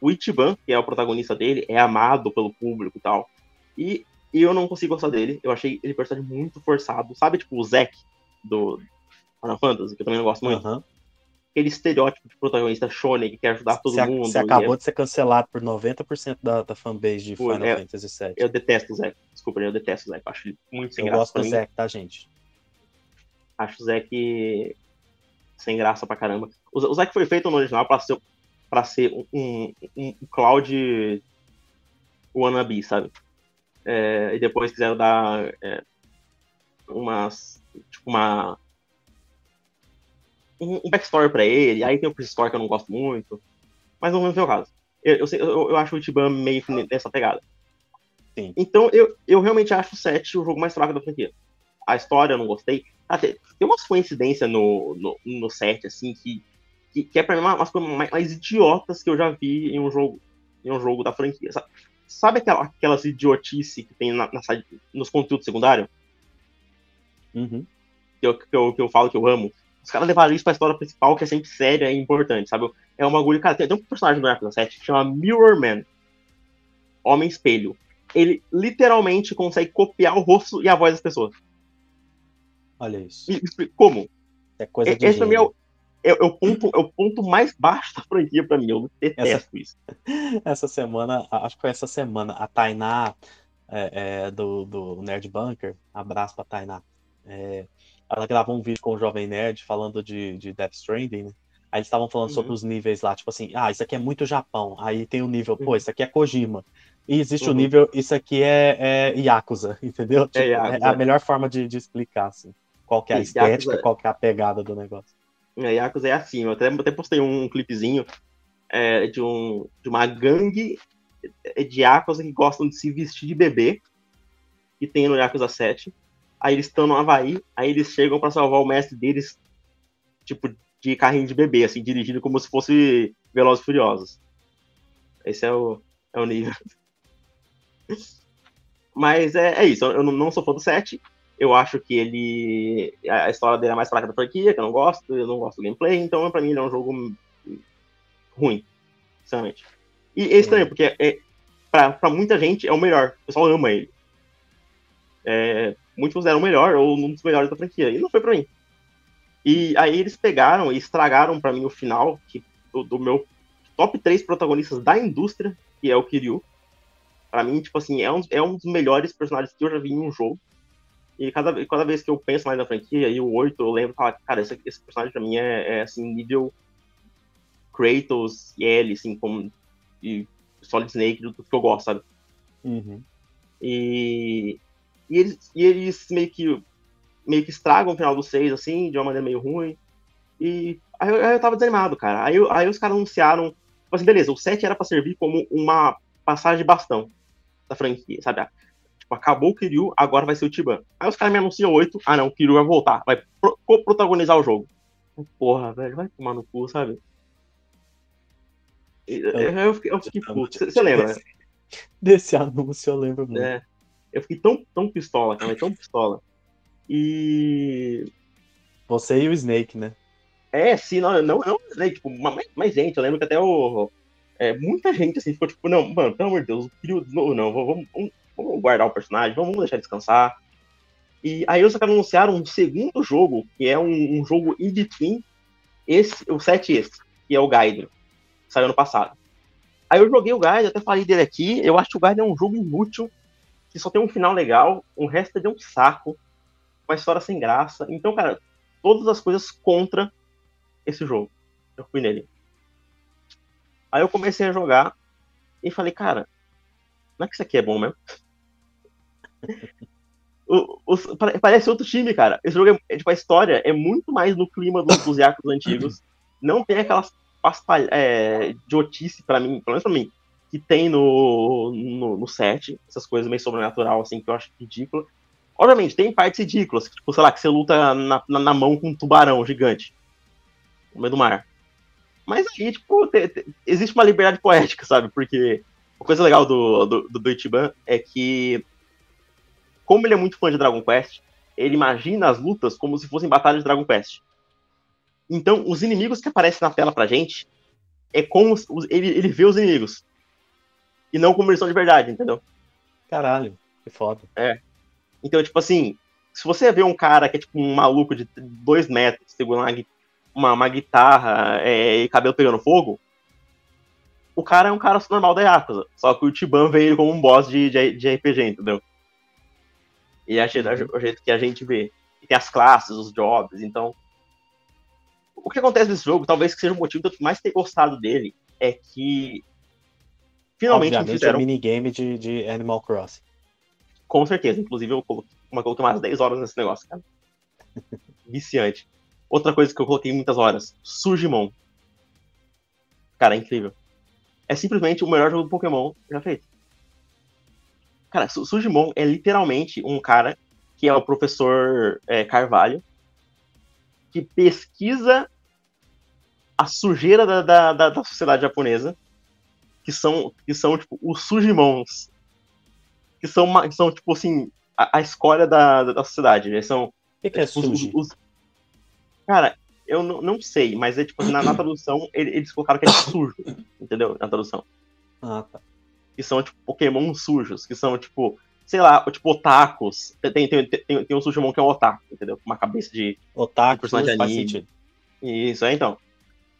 O Ichiban, que é o protagonista dele, é amado pelo público e tal. E, e eu não consigo gostar dele. Eu achei ele personagem muito forçado. Sabe, tipo, o Zack do Final Fantasy, que eu também não gosto muito. Uhum aquele estereótipo de protagonista shonen que quer ajudar todo você, mundo. Você acabou é... de ser cancelado por 90% da, da fanbase de Pô, Final é, Fantasy VII. Eu detesto o Zack. Desculpa, eu detesto o Zack. Acho ele muito sem eu graça. Eu gosto do Zack, tá, gente? Acho o Zack sem graça pra caramba. O, o Zack foi feito no original pra ser, pra ser um, um, um Cloud wannabe, sabe? É, e depois quiseram dar é, umas. Tipo, uma um, um backstory pra ele, aí tem o pre-story que eu não gosto muito, mas não é o caso. Eu, eu, eu, eu acho o Ichiban meio nessa pegada. Sim. Então, eu, eu realmente acho o 7 o jogo mais fraco da franquia. A história eu não gostei. Até, tem umas coincidências no, no, no 7, assim, que, que, que é pra mim umas coisas mais, mais, idiotas que eu já vi em um jogo, em um jogo da franquia. Sabe, sabe aquela, aquelas idiotices que tem na, na, nos conteúdos secundários? Uhum. Que, eu, que, eu, que eu falo que eu amo. Os caras levaram isso pra história principal, que é sempre séria e importante, sabe? É um bagulho. Cara, tem, tem um personagem do Yakuza 7 que chama Mirror Man Homem Espelho. Ele literalmente consegue copiar o rosto e a voz das pessoas. Olha isso. Como? É coisa de Esse é o, é, é, o ponto, é o ponto mais baixo da franquia pra mim. Eu detesto essa, isso. Essa semana, acho que foi essa semana, a Tainá é, é, do, do Nerd Bunker, abraço pra Tainá. É, ela gravou um vídeo com o Jovem Nerd falando de, de Death Stranding, né? Aí eles estavam falando uhum. sobre os níveis lá, tipo assim, ah, isso aqui é muito Japão. Aí tem o nível, pô, uhum. isso aqui é Kojima. E existe uhum. o nível, isso aqui é, é Yakuza, entendeu? Tipo, é, Yakuza. é, a melhor forma de, de explicar, assim, qual que é a estética, Yakuza... qual que é a pegada do negócio. É, Yakuza é assim, eu até, até postei um clipezinho é, de, um, de uma gangue de Yakuza que gostam de se vestir de bebê, que tem no Yakuza 7 aí eles estão no Havaí, aí eles chegam para salvar o mestre deles, tipo, de carrinho de bebê, assim, dirigindo como se fosse Velozes e Furiosos. Esse é o, é o nível. Mas é, é isso, eu não, sou fã do 7, eu acho que ele. A história dele é mais fraca da franquia, que eu não gosto, eu não gosto do gameplay, então pra mim ele é um jogo ruim, sinceramente. E esse também, porque é, pra, pra muita gente é o melhor, o pessoal ama ele. É, muitos consideram o melhor ou um dos melhores da franquia. E não foi para mim. E aí eles pegaram e estragaram para mim o final que, do, do, meu top 3 protagonistas da indústria, que é o Kiryu. Para mim, tipo assim, é um, é um dos melhores personagens que eu já vi em um jogo. E cada, cada vez que eu penso mais na franquia, e o 8, eu lembro, falo, cara, esse, esse personagem pra mim é, é, assim, nível Kratos e Ellie, assim, como e Solid Snake, do, do que eu gosto, sabe? Uhum. E, e eles, e eles meio que meio que estragam o final do 6, assim, de uma maneira meio ruim. E aí eu, aí eu tava desanimado, cara. Aí, aí os caras anunciaram, tipo assim, beleza, o 7 era para servir como uma passagem de bastão da franquia, sabe? Tipo, acabou o Kiryu, agora vai ser o Tiban. Aí os caras me anunciam 8, ah não, o Kiryu vai voltar, vai co-protagonizar o jogo. Porra, velho, vai tomar no cu, sabe? Eu, fiquei, eu fiquei puto. Você lembra, né? Desse anúncio eu lembro muito. É. Eu fiquei tão, tão pistola, cara, tão pistola. E. Você e o Snake, né? É, sim, não, não, não, né, tipo, mais, mais gente, eu lembro que até o. É, muita gente assim ficou tipo, não, mano, pelo amor de Deus, queria não, não, vamos, vamos, vamos guardar o personagem, vamos, deixar descansar. E aí eles anunciaram um segundo jogo, que é um, um jogo in between esse, o 7 esse, que é o que saiu ano passado. Aí eu joguei o Gaiden, até falei dele aqui, eu acho que o Gaiden é um jogo inútil, que só tem um final legal, o resto é de um saco, uma história sem graça. Então, cara, todas as coisas contra esse jogo. Eu fui nele. Aí eu comecei a jogar e falei, cara, não é que isso aqui é bom mesmo? O, parece outro time, cara. Esse jogo é, tipo, a história é muito mais no clima dos, dos Yakuza antigos. Não tem aquelas paspalha, é, idiotice pra mim, pelo menos pra mim, que tem no, no, no set, essas coisas meio sobrenatural, assim, que eu acho ridículo. Obviamente, tem partes ridículas, tipo, sei lá, que você luta na, na, na mão com um tubarão gigante no meio do mar. Mas aí, tipo, te, te, existe uma liberdade poética, sabe? Porque a coisa legal do, do, do, do Ichiban é que, como ele é muito fã de Dragon Quest, ele imagina as lutas como se fossem batalhas de Dragon Quest. Então, os inimigos que aparecem na tela pra gente é como ele, ele vê os inimigos. E não como eles são de verdade, entendeu? Caralho, que foda. É. Então, tipo assim, se você vê um cara que é tipo um maluco de dois metros segurando uma, uma guitarra é, e cabelo pegando fogo, o cara é um cara normal da Yakuza. Só que o Tiban veio como um boss de, de, de RPG, entendeu? E é o jeito que a gente vê. E tem as classes, os jobs, então o que acontece nesse jogo, talvez que seja o motivo de eu mais ter gostado dele, é que finalmente Obviamente, fizeram... é um minigame de, de Animal Crossing. Com certeza, inclusive eu coloquei, eu coloquei mais 10 horas nesse negócio, cara. Viciante. Outra coisa que eu coloquei muitas horas, Sujimon. Cara, é incrível. É simplesmente o melhor jogo do Pokémon já feito. Cara, Sujimon é literalmente um cara que é o professor é, Carvalho, que pesquisa a sujeira da, da, da, da sociedade japonesa, que são, que são tipo, os Sujimons, que são, que são tipo assim, a, a escolha da, da sociedade. Eles são. O que, que é suji? Os, os... Cara, eu não, não sei, mas é tipo, na, na tradução eles colocaram que é sujo, entendeu? Na tradução. Ah, tá. Que são, tipo, Pokémon sujos, que são, tipo, sei lá, tipo, otakus. Tem, tem, tem, tem um Sujimon que é um otaku, entendeu? Uma cabeça de. Otaku, de personagem faz anime. Isso, é então.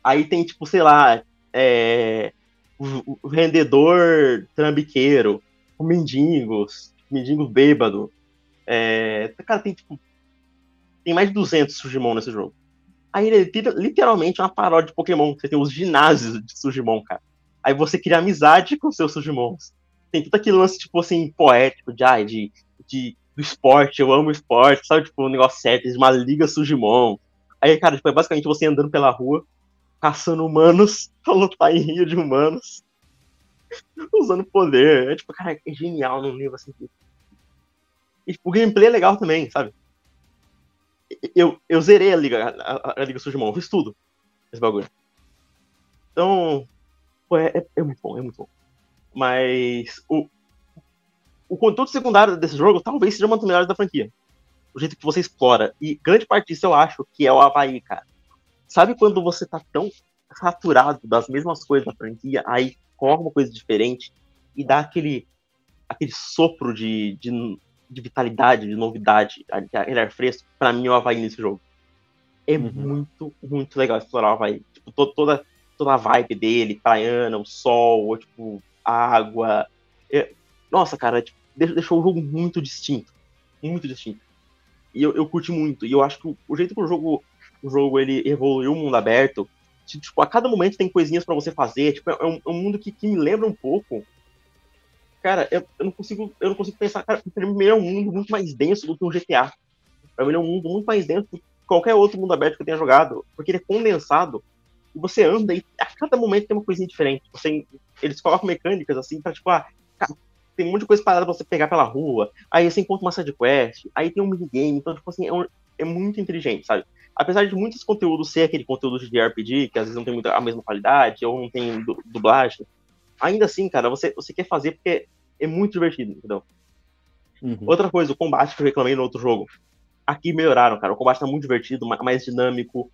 Aí tem, tipo, sei lá, é, o, o vendedor trambiqueiro, o mendigos, mendigos bêbado. É, cara, tem, tipo, tem mais de 200 Sujimon nesse jogo. Aí ele é literalmente uma paródia de Pokémon. Você tem os ginásios de Sujimon, cara. Aí você cria amizade com seus Sujimons tem todo aquele lance, tipo assim, poético de, ai, de, de, do esporte, eu amo esporte, sabe? Tipo, um negócio certo, de uma liga Sujimon. Aí, cara, tipo, é basicamente você andando pela rua, caçando humanos pra lutar em rio de humanos, usando poder. É, tipo, cara, é genial num livro assim. E, tipo, o gameplay é legal também, sabe? Eu, eu zerei a Liga, a, a Liga Sujimon, fiz tudo esse bagulho. Então, é, é, é muito bom, é muito bom. Mas o, o conteúdo secundário desse jogo talvez seja uma das melhores da franquia. O jeito que você explora. E grande parte disso eu acho que é o Havaí, cara. Sabe quando você tá tão saturado das mesmas coisas da franquia, aí forma uma coisa diferente e dá aquele, aquele sopro de, de, de vitalidade, de novidade, aquele ar fresco, pra mim é o Havaí nesse jogo. É uhum. muito, muito legal explorar o Havaí. Tipo, toda, toda a vibe dele, praiana, o sol, tipo, água. É... Nossa, cara, tipo, deixou o jogo muito distinto. Muito distinto. E eu, eu curti muito. E eu acho que o, jeito que o jogo, o jogo ele evoluiu o mundo aberto, tipo, a cada momento tem coisinhas para você fazer. Tipo, é um, é um mundo que, que, me lembra um pouco. Cara, eu, eu, não consigo, eu não consigo pensar, cara, pra mim é um mundo muito mais denso do que um GTA. Pra mim é um mundo muito mais denso do que qualquer outro mundo aberto que eu tenha jogado. Porque ele é condensado e você anda e a cada momento tem uma coisinha diferente. Você, eles colocam mecânicas assim pra, tipo, ah, tem um monte de coisa parada pra você pegar pela rua, aí você encontra uma side quest, aí tem um minigame, então, tipo assim, é, um, é muito inteligente, sabe? apesar de muitos conteúdos ser aquele conteúdo de RPG, que às vezes não tem muita, a mesma qualidade, ou não tem dublagem, ainda assim, cara, você, você quer fazer porque é muito divertido, entendeu? Uhum. Outra coisa, o combate que eu reclamei no outro jogo. Aqui melhoraram, cara. O combate tá muito divertido, mais dinâmico.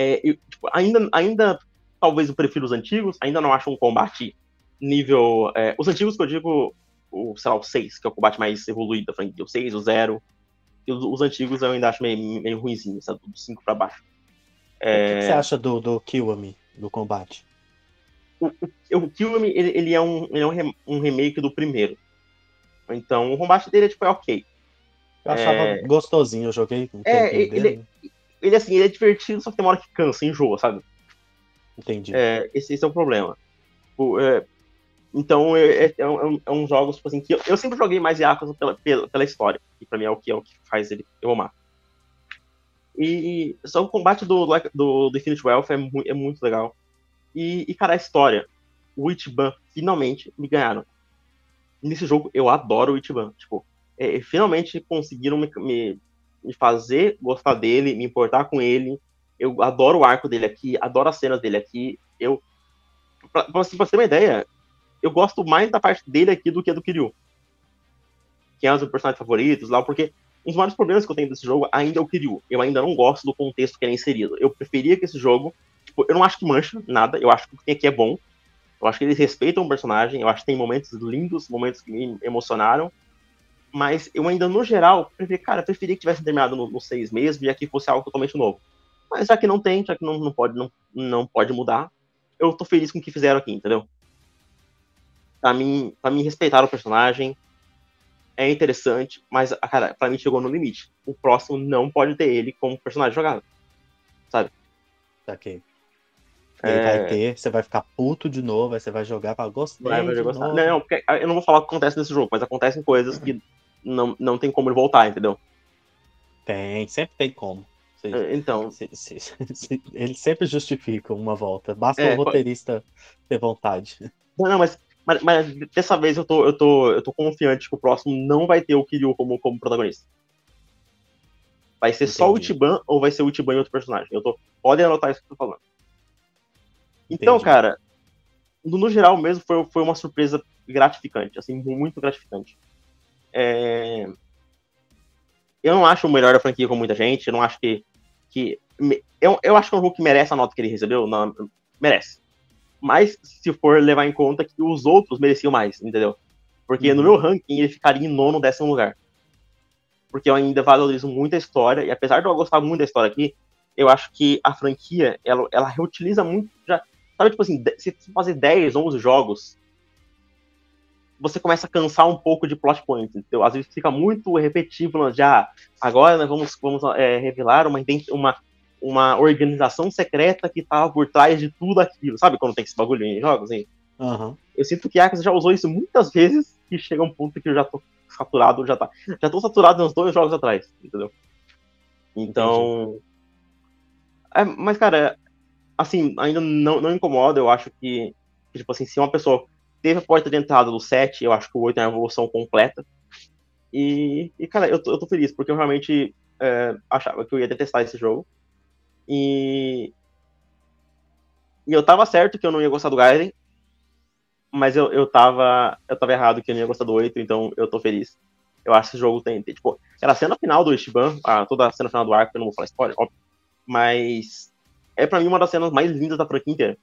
É, eu, tipo, ainda, ainda, talvez eu prefiro os antigos, ainda não acho um combate nível. É, os antigos que eu digo, o, sei lá, o 6, que é o combate mais evoluído da franquia. O 6, o 0. E os, os, antigos eu ainda acho meio, meio ruimzinho, sabe? Do 5 pra baixo. É... O que você acha do, do Kiwami, do combate? O, o, o Kiwami, ele, ele, é, um, ele é um, um remake do primeiro. Então o combate dele é, tipo, é ok. Eu achava é... gostosinho, eu joguei. É, ele, ele, assim, ele é divertido, só que tem uma hora que cansa, enjoa, sabe? Entendi. É, esse, esse é o problema. O, é, então, é, é, é, um, é um jogo, tipo assim, que eu, eu sempre joguei mais Yakuza pela, pela, pela, história. E pra mim é o que, é o que faz ele eu amar. E, e só o combate do, do, do Infinite Wealth é, mu é muito legal. E, e, cara, a história. O Ichiban, finalmente, me ganharam. Nesse jogo, eu adoro o Ichiban. Tipo, é, finalmente conseguiram me, me, me fazer gostar dele, me importar com ele. Eu adoro o arco dele aqui, adoro as cenas dele aqui. Eu. Pra, pra, pra você ter uma ideia, eu gosto mais da parte dele aqui do que do Kiryu. Que é um dos personagens favoritos lá, porque um dos maiores problemas que eu tenho desse jogo ainda é o Kiryu. Eu ainda não gosto do contexto que ele é inserido. Eu preferia que esse jogo. Tipo, eu não acho que mancha nada, eu acho que o que tem aqui é bom. Eu acho que eles respeitam o personagem, eu acho que tem momentos lindos, momentos que me emocionaram. Mas eu ainda, no geral, preferi, cara, preferia que tivesse terminado no, no 6 mesmo e aqui fosse algo totalmente novo. Mas já que não tem, já que não, não, pode, não, não pode mudar, eu tô feliz com o que fizeram aqui, entendeu? Pra mim, pra mim respeitar o personagem é interessante, mas, cara, pra mim chegou no limite. O próximo não pode ter ele como personagem jogado. Sabe? Ok. Ele é... vai ter, você vai ficar puto de novo, aí você vai jogar pra gostar. Vai, vai gostar. Não, não, porque eu não vou falar o que acontece nesse jogo, mas acontecem coisas que não, não tem como ele voltar, entendeu? Tem, sempre tem como. É, então. Ele sempre justifica uma volta. Basta é, o roteirista ter vontade. Não, não, mas mas, mas, dessa vez eu tô, eu, tô, eu tô confiante que o próximo não vai ter o Kiryu como, como protagonista. Vai ser Entendi. só o Ichiban ou vai ser o Ichiban e outro personagem? Eu tô, podem anotar isso que eu tô falando. Então, Entendi. cara, no, no, geral mesmo foi, foi uma surpresa gratificante, assim, muito gratificante. É... Eu não acho o melhor da franquia com muita gente, eu não acho que. que eu, eu acho que é um jogo que merece a nota que ele recebeu, não, merece mas se for levar em conta que os outros mereciam mais, entendeu? Porque uhum. no meu ranking ele ficaria em nono, décimo lugar. Porque eu ainda valorizo muito a história, e apesar de eu gostar muito da história aqui, eu acho que a franquia, ela, ela reutiliza muito, já, sabe, tipo assim, se fazer 10, 11 jogos, você começa a cansar um pouco de plot points, entendeu? Às vezes fica muito repetitivo, já, agora nós vamos, vamos é, revelar uma, uma uma organização secreta que tava por trás de tudo aquilo. Sabe quando tem esse bagulho em jogos, hein? Uhum. Eu sinto que Yakuza já usou isso muitas vezes e chega um ponto que eu já tô saturado, já tá. Já tô saturado uns dois jogos atrás, entendeu? Então. É, mas, cara, assim, ainda não, não incomoda, eu acho que, tipo assim, se uma pessoa teve a porta de entrada do 7, eu acho que o 8 é uma evolução completa. E, e cara, eu tô, eu tô feliz, porque eu realmente é, achava que eu ia detestar esse jogo. E. E eu tava certo que eu não ia gostar do Gaiden, mas eu, eu, tava, eu tava errado que eu não ia gostar do 8, então eu tô feliz. Eu acho que esse jogo tem, tem tipo, era a cena final do Ishiban, a, toda a cena final do arco, eu não vou falar spoiler, óbvio, mas é para mim uma das cenas mais lindas da franquia inteira.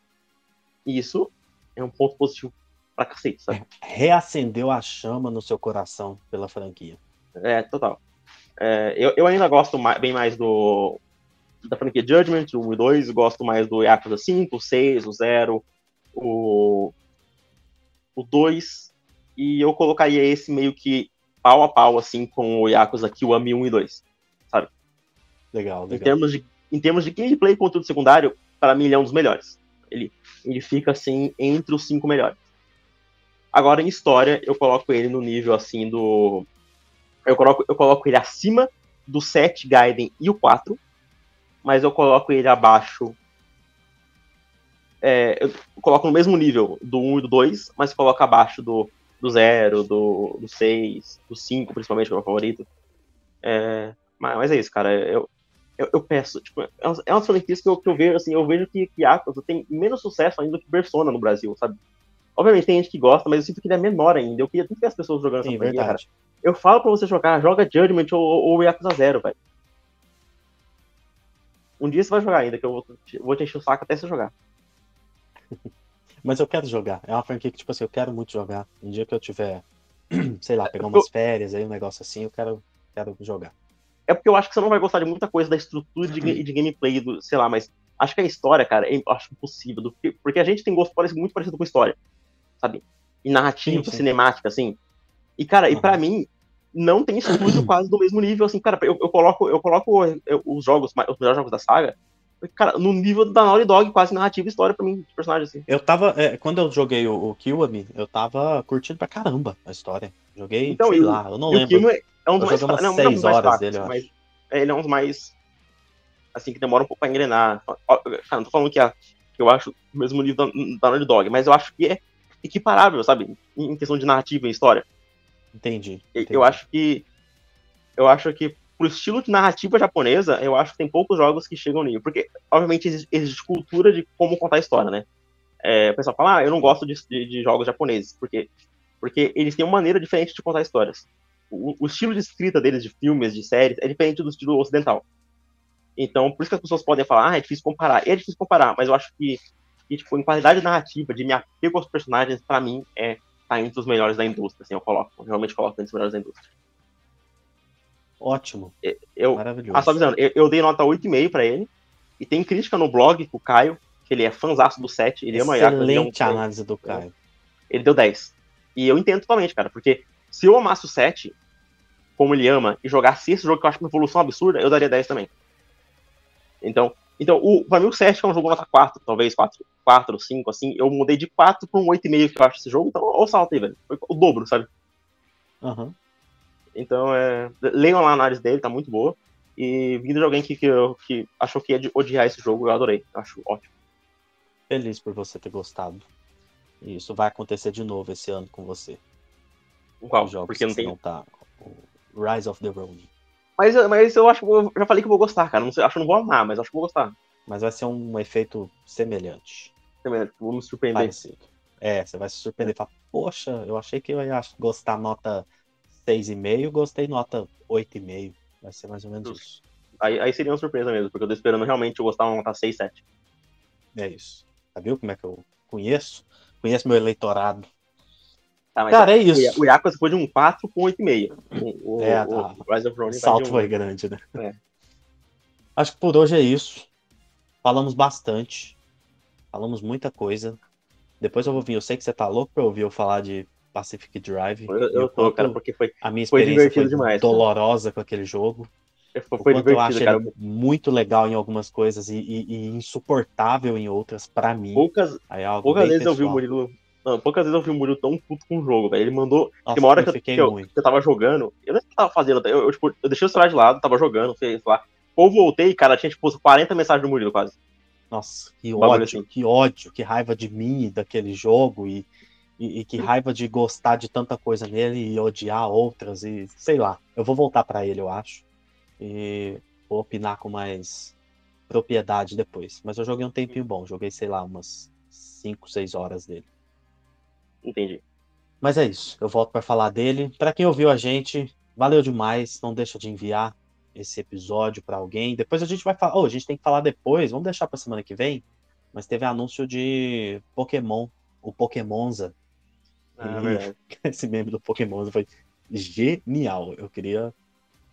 E isso é um ponto positivo pra cacete, sabe? Reacendeu a chama no seu coração pela franquia. É, total. É, eu, eu ainda gosto mais, bem mais do, da franquia Judgment, o 1 e 2, gosto mais do Yakuza 5, o 6, o 0, o, o 2, e eu colocaria esse meio que pau a pau, assim, com o Yakuza Kiwami 1 e 2, sabe? Legal, legal. Em termos de, em termos de gameplay e conteúdo secundário, para mim ele é um dos melhores. Ele, ele fica, assim, entre os cinco melhores. Agora, em história, eu coloco ele no nível, assim, do... Eu coloco, eu coloco ele acima do 7 Gaiden e o 4, mas eu coloco ele abaixo. É, eu coloco no mesmo nível do 1 e do 2, mas coloco abaixo do, do 0, do, do 6, do 5, principalmente, que é o meu favorito. É, mas, é isso, cara. Eu, eu, eu peço, tipo, é uma, é uma franquia que eu, que eu vejo, assim, eu vejo que, que Yakuza tem menos sucesso ainda que Persona no Brasil, sabe? Obviamente tem gente que gosta, mas eu sinto que ele é menor ainda. Eu queria tanto ver as pessoas jogando Sim, essa franquia, cara. Eu falo pra você jogar, joga Judgment ou, ou Yakuza Zero, velho. Um dia você vai jogar ainda, que eu vou te, vou te encher o saco até você jogar. Mas eu quero jogar. É uma franquia que, tipo assim, eu quero muito jogar. Um dia que eu tiver, sei lá, pegar umas férias aí, um negócio assim, eu quero, quero jogar. É porque eu acho que você não vai gostar de muita coisa da estrutura de, ga- de gameplay do, sei lá, mas acho que a história, cara, é, acho impossível. do que- porque a gente tem gosto parecido, muito parecido com história, sabe? E narrativa, Sim, sim. cinemática, assim. E, cara, e Aham. pra mim, não tem estúdio quase do mesmo nível, assim, cara, eu, eu coloco, eu coloco os jogos, os melhores jogos da saga, cara, no nível da Naughty Dog, quase narrativa e história pra mim, de personagem, assim. Eu tava. é, quando eu joguei o, o Kiwami, eu tava curtindo pra caramba a história. Joguei, Então, sei e o- lá, eu não E o lembro. Kimo é é um dos mais, umas não, é um dos seis mais horas fracos, dele, eu mas é, ele é um dos mais, assim, que demora um pouco pra engrenar. Cara, não tô falando que, a, que eu acho o mesmo nível da, da Naughty Dog, mas eu acho que é equiparável, sabe? Em questão de narrativa e história. Entendi. Entendi. Eu acho que. Eu acho que, pro estilo de narrativa japonesa, eu acho que tem poucos jogos que chegam nisso. Porque, obviamente, existe, existe cultura de como contar a história, né? É, o pessoal fala, ah, eu não gosto de, de, de jogos japoneses. Por quê? Porque eles têm uma maneira diferente de contar histórias. O, o estilo de escrita deles, de filmes, de séries, é diferente do estilo ocidental. Então, por isso que as pessoas podem falar, ah, é difícil comparar. E é difícil comparar, mas eu acho que, que tipo, em qualidade narrativa, de me apego aos personagens, pra mim, é tá entre os melhores da indústria, assim, eu coloco. Eu realmente coloco entre os melhores da indústria. Ótimo. Eu, Maravilhoso. ah, só avisando, eu, eu dei nota 8,5 pra ele. E tem crítica no blog com o Caio, que ele é fãzaço do 7, ele ama Yakuza, ele, é um- Excelente análise do Caio. ele deu 10. E eu entendo totalmente, cara, porque se eu amasse o 7, como ele ama, e jogasse esse jogo que eu acho uma evolução absurda, eu daria 10 também. Então, então mim o 7 é um jogo nota 4, talvez 4, 4 5, assim. Eu mudei de 4 pra um 8,5 que eu acho esse jogo, então olha o salto aí, velho. Foi o dobro, sabe? Aham. Então, é, leiam lá a análise dele, tá muito boa. E vindo de alguém que, que, que achou que ia odiar esse jogo, eu adorei. Eu acho ótimo. Feliz por você ter gostado. E isso vai acontecer de novo esse ano com você. Qual? Os jogos Porque não que você tem. não tá. O Rise of the Ronin. Mas, mas eu acho que eu já falei que vou gostar, cara. Não sei, acho que não vou amar, mas acho que vou gostar. Mas vai ser um efeito semelhante. Também, Vou me surpreender. Parecido. É, você vai se surpreender e falar, poxa, eu achei que eu ia gostar nota 6,5, gostei nota 8,5. Vai ser mais ou menos Justo. isso. Aí, aí seria uma surpresa mesmo, porque eu tô esperando realmente eu gostar uma nota 6, 7. É isso. Tá viu como é que eu conheço? Conheço meu eleitorado. Tá, Cara, é o, Ya- isso. o Yakuza foi de um 4 com 8,5. O, o, É, o tá. Rise of O Ronin vai salto um. foi grande, né? É. Acho que por hoje é isso. Falamos bastante. Falamos muita coisa. Depois eu vou vir. Eu sei que você tá louco pra ouvir eu falar de Pacific Drive. Eu, eu o tô, cara, porque foi, A minha foi experiência foi, divertido demais, cara. dolorosa com aquele jogo. foi, O foi quanto eu acho cara. ele muito legal em algumas coisas e, e- e insuportável em outras, pra mim. Poucas, é poucas vezes eu vi o pessoal. Murilo. Não, poucas vezes eu vi o Murilo tão puto com o jogo, velho. Ele mandou. Nossa, Tem uma hora eu que eu, fiquei que eu, que eu tava jogando, eu não sei o que eu tava fazendo, eu, eu, tipo, eu deixei o celular de lado, tava jogando, sei lá. Ou voltei, cara, tinha tipo 40 mensagens do Murilo quase. Nossa, que Um ódio, assim. que ódio, que raiva de mim daquele jogo e, e, e que raiva de gostar de tanta coisa nele e odiar outras e sei lá. Eu vou voltar pra ele, eu acho. E vou opinar com mais propriedade depois. Mas eu joguei um tempinho bom, joguei, sei lá, umas 5, 6 horas dele. Entendi. Mas é isso, eu volto pra falar dele. Pra quem ouviu a gente, valeu demais. Não deixa de enviar esse episódio pra alguém. Depois a gente vai falar. Oh, a gente tem que falar depois. Vamos deixar pra semana que vem. Mas teve anúncio de Pokémon, o Pokémonza. Ah, E- é. Esse meme do Pokémonza foi genial. Eu queria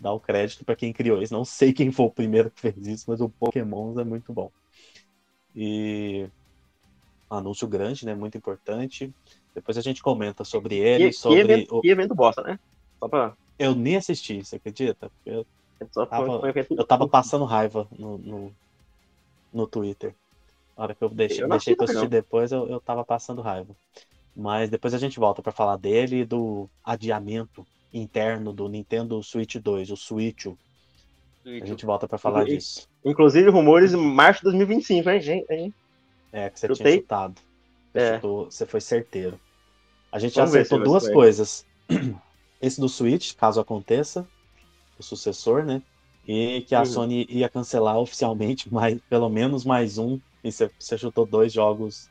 dar o crédito pra quem criou isso. Não sei quem foi o primeiro que fez isso, mas o Pokémonza é muito bom. E anúncio grande, né? Muito importante. Depois a gente comenta sobre ele, Que, sobre evento, o... evento bosta, né? Só pra. Eu nem assisti, você acredita? Eu, Só Tava- foi, foi eu tava passando raiva no, no, no Twitter. Na hora que eu deixei, Eu não deixei pra assistir depois, eu, eu tava passando raiva. Mas depois a gente volta pra falar dele e do adiamento interno do Nintendo Switch 2, o Switch. A gente volta pra falar E- disso. Inclusive, rumores em março de 2025, hein, gente? É, que você Eu tinha chutado. Você, É. chutou- você foi certeiro. A gente Vamos acertou duas coisas. Esse do Switch, caso aconteça, o sucessor, né? E que a uhum. Sony ia cancelar oficialmente mas pelo menos mais um. E você chutou dois jogos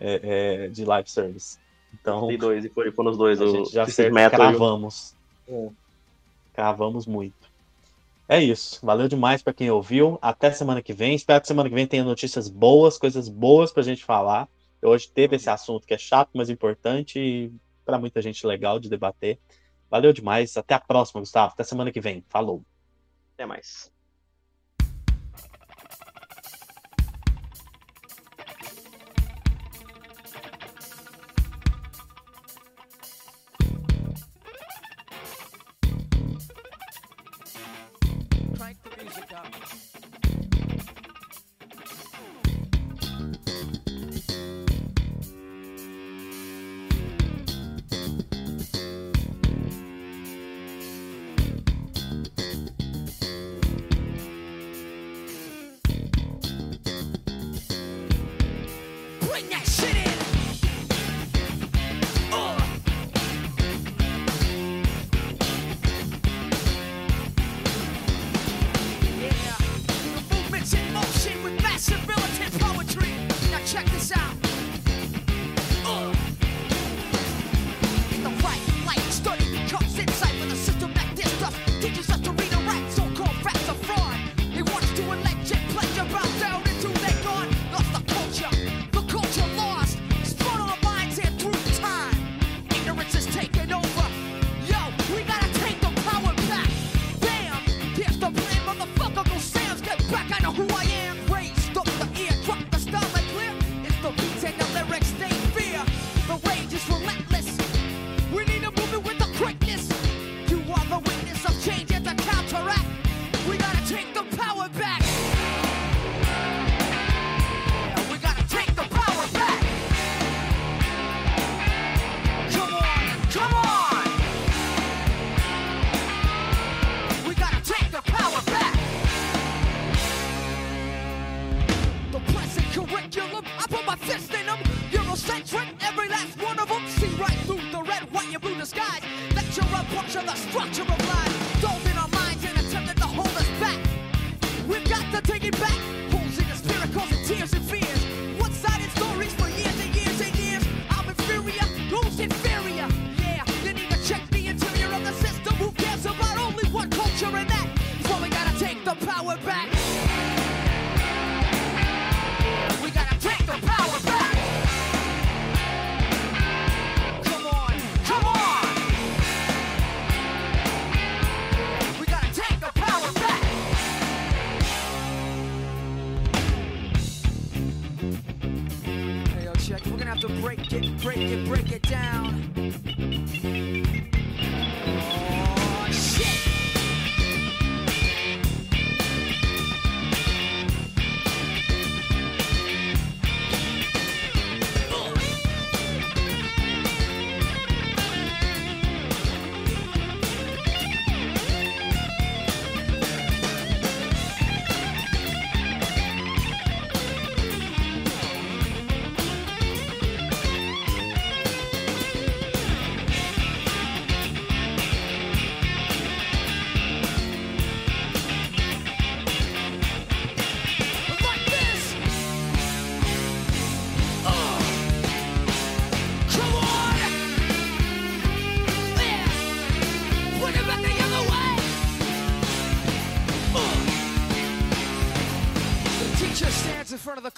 é, é, de live service. Então. E dois, e foi foram os dois. A o, gente já acertou, cravamos. Eu... Cravamos muito. É isso. Valeu demais para quem ouviu. Até semana que vem. Espero que semana que vem tenha notícias boas, coisas boas pra gente falar. Hoje teve esse assunto que é chato, mas importante e para muita gente legal de debater. Valeu demais. Até a próxima, Gustavo. Até semana que vem. Falou. Até mais.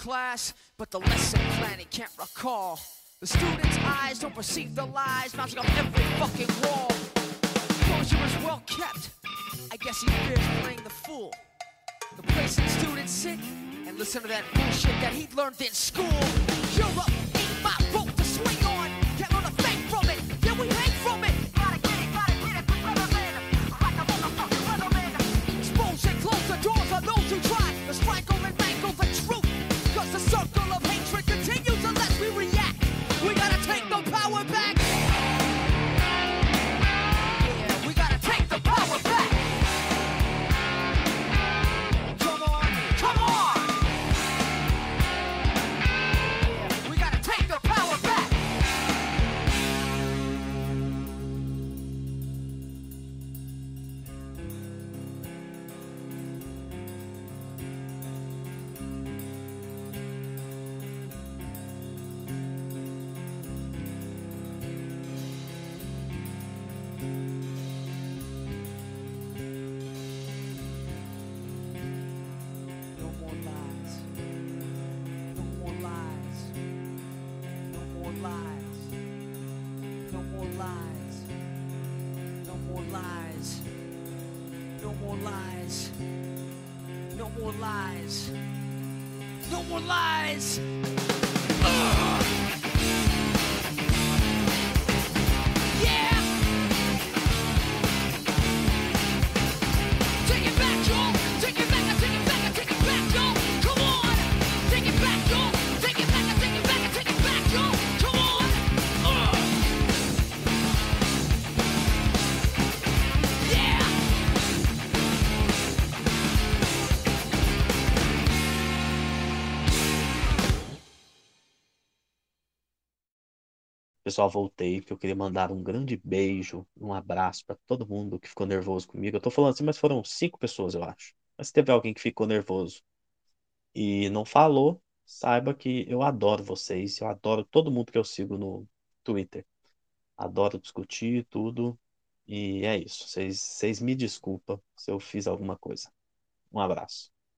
class, but the lesson plan he can't recall. The students' eyes don't perceive the lies mounting up every fucking wall. Closure is well kept. I guess he fears playing the fool. The place the students sit and listen to that bullshit that he learned in school. Europe ain't my rope. Pessoal, voltei porque eu queria mandar um grande beijo, um abraço para todo mundo que ficou nervoso comigo. Eu tô falando assim, mas foram cinco pessoas, eu acho. Mas se teve alguém que ficou nervoso e não falou, saiba que eu adoro vocês, eu adoro todo mundo que eu sigo no Twitter. Adoro discutir tudo. E é isso. Vocês, me desculpam se eu fiz alguma coisa. Um abraço.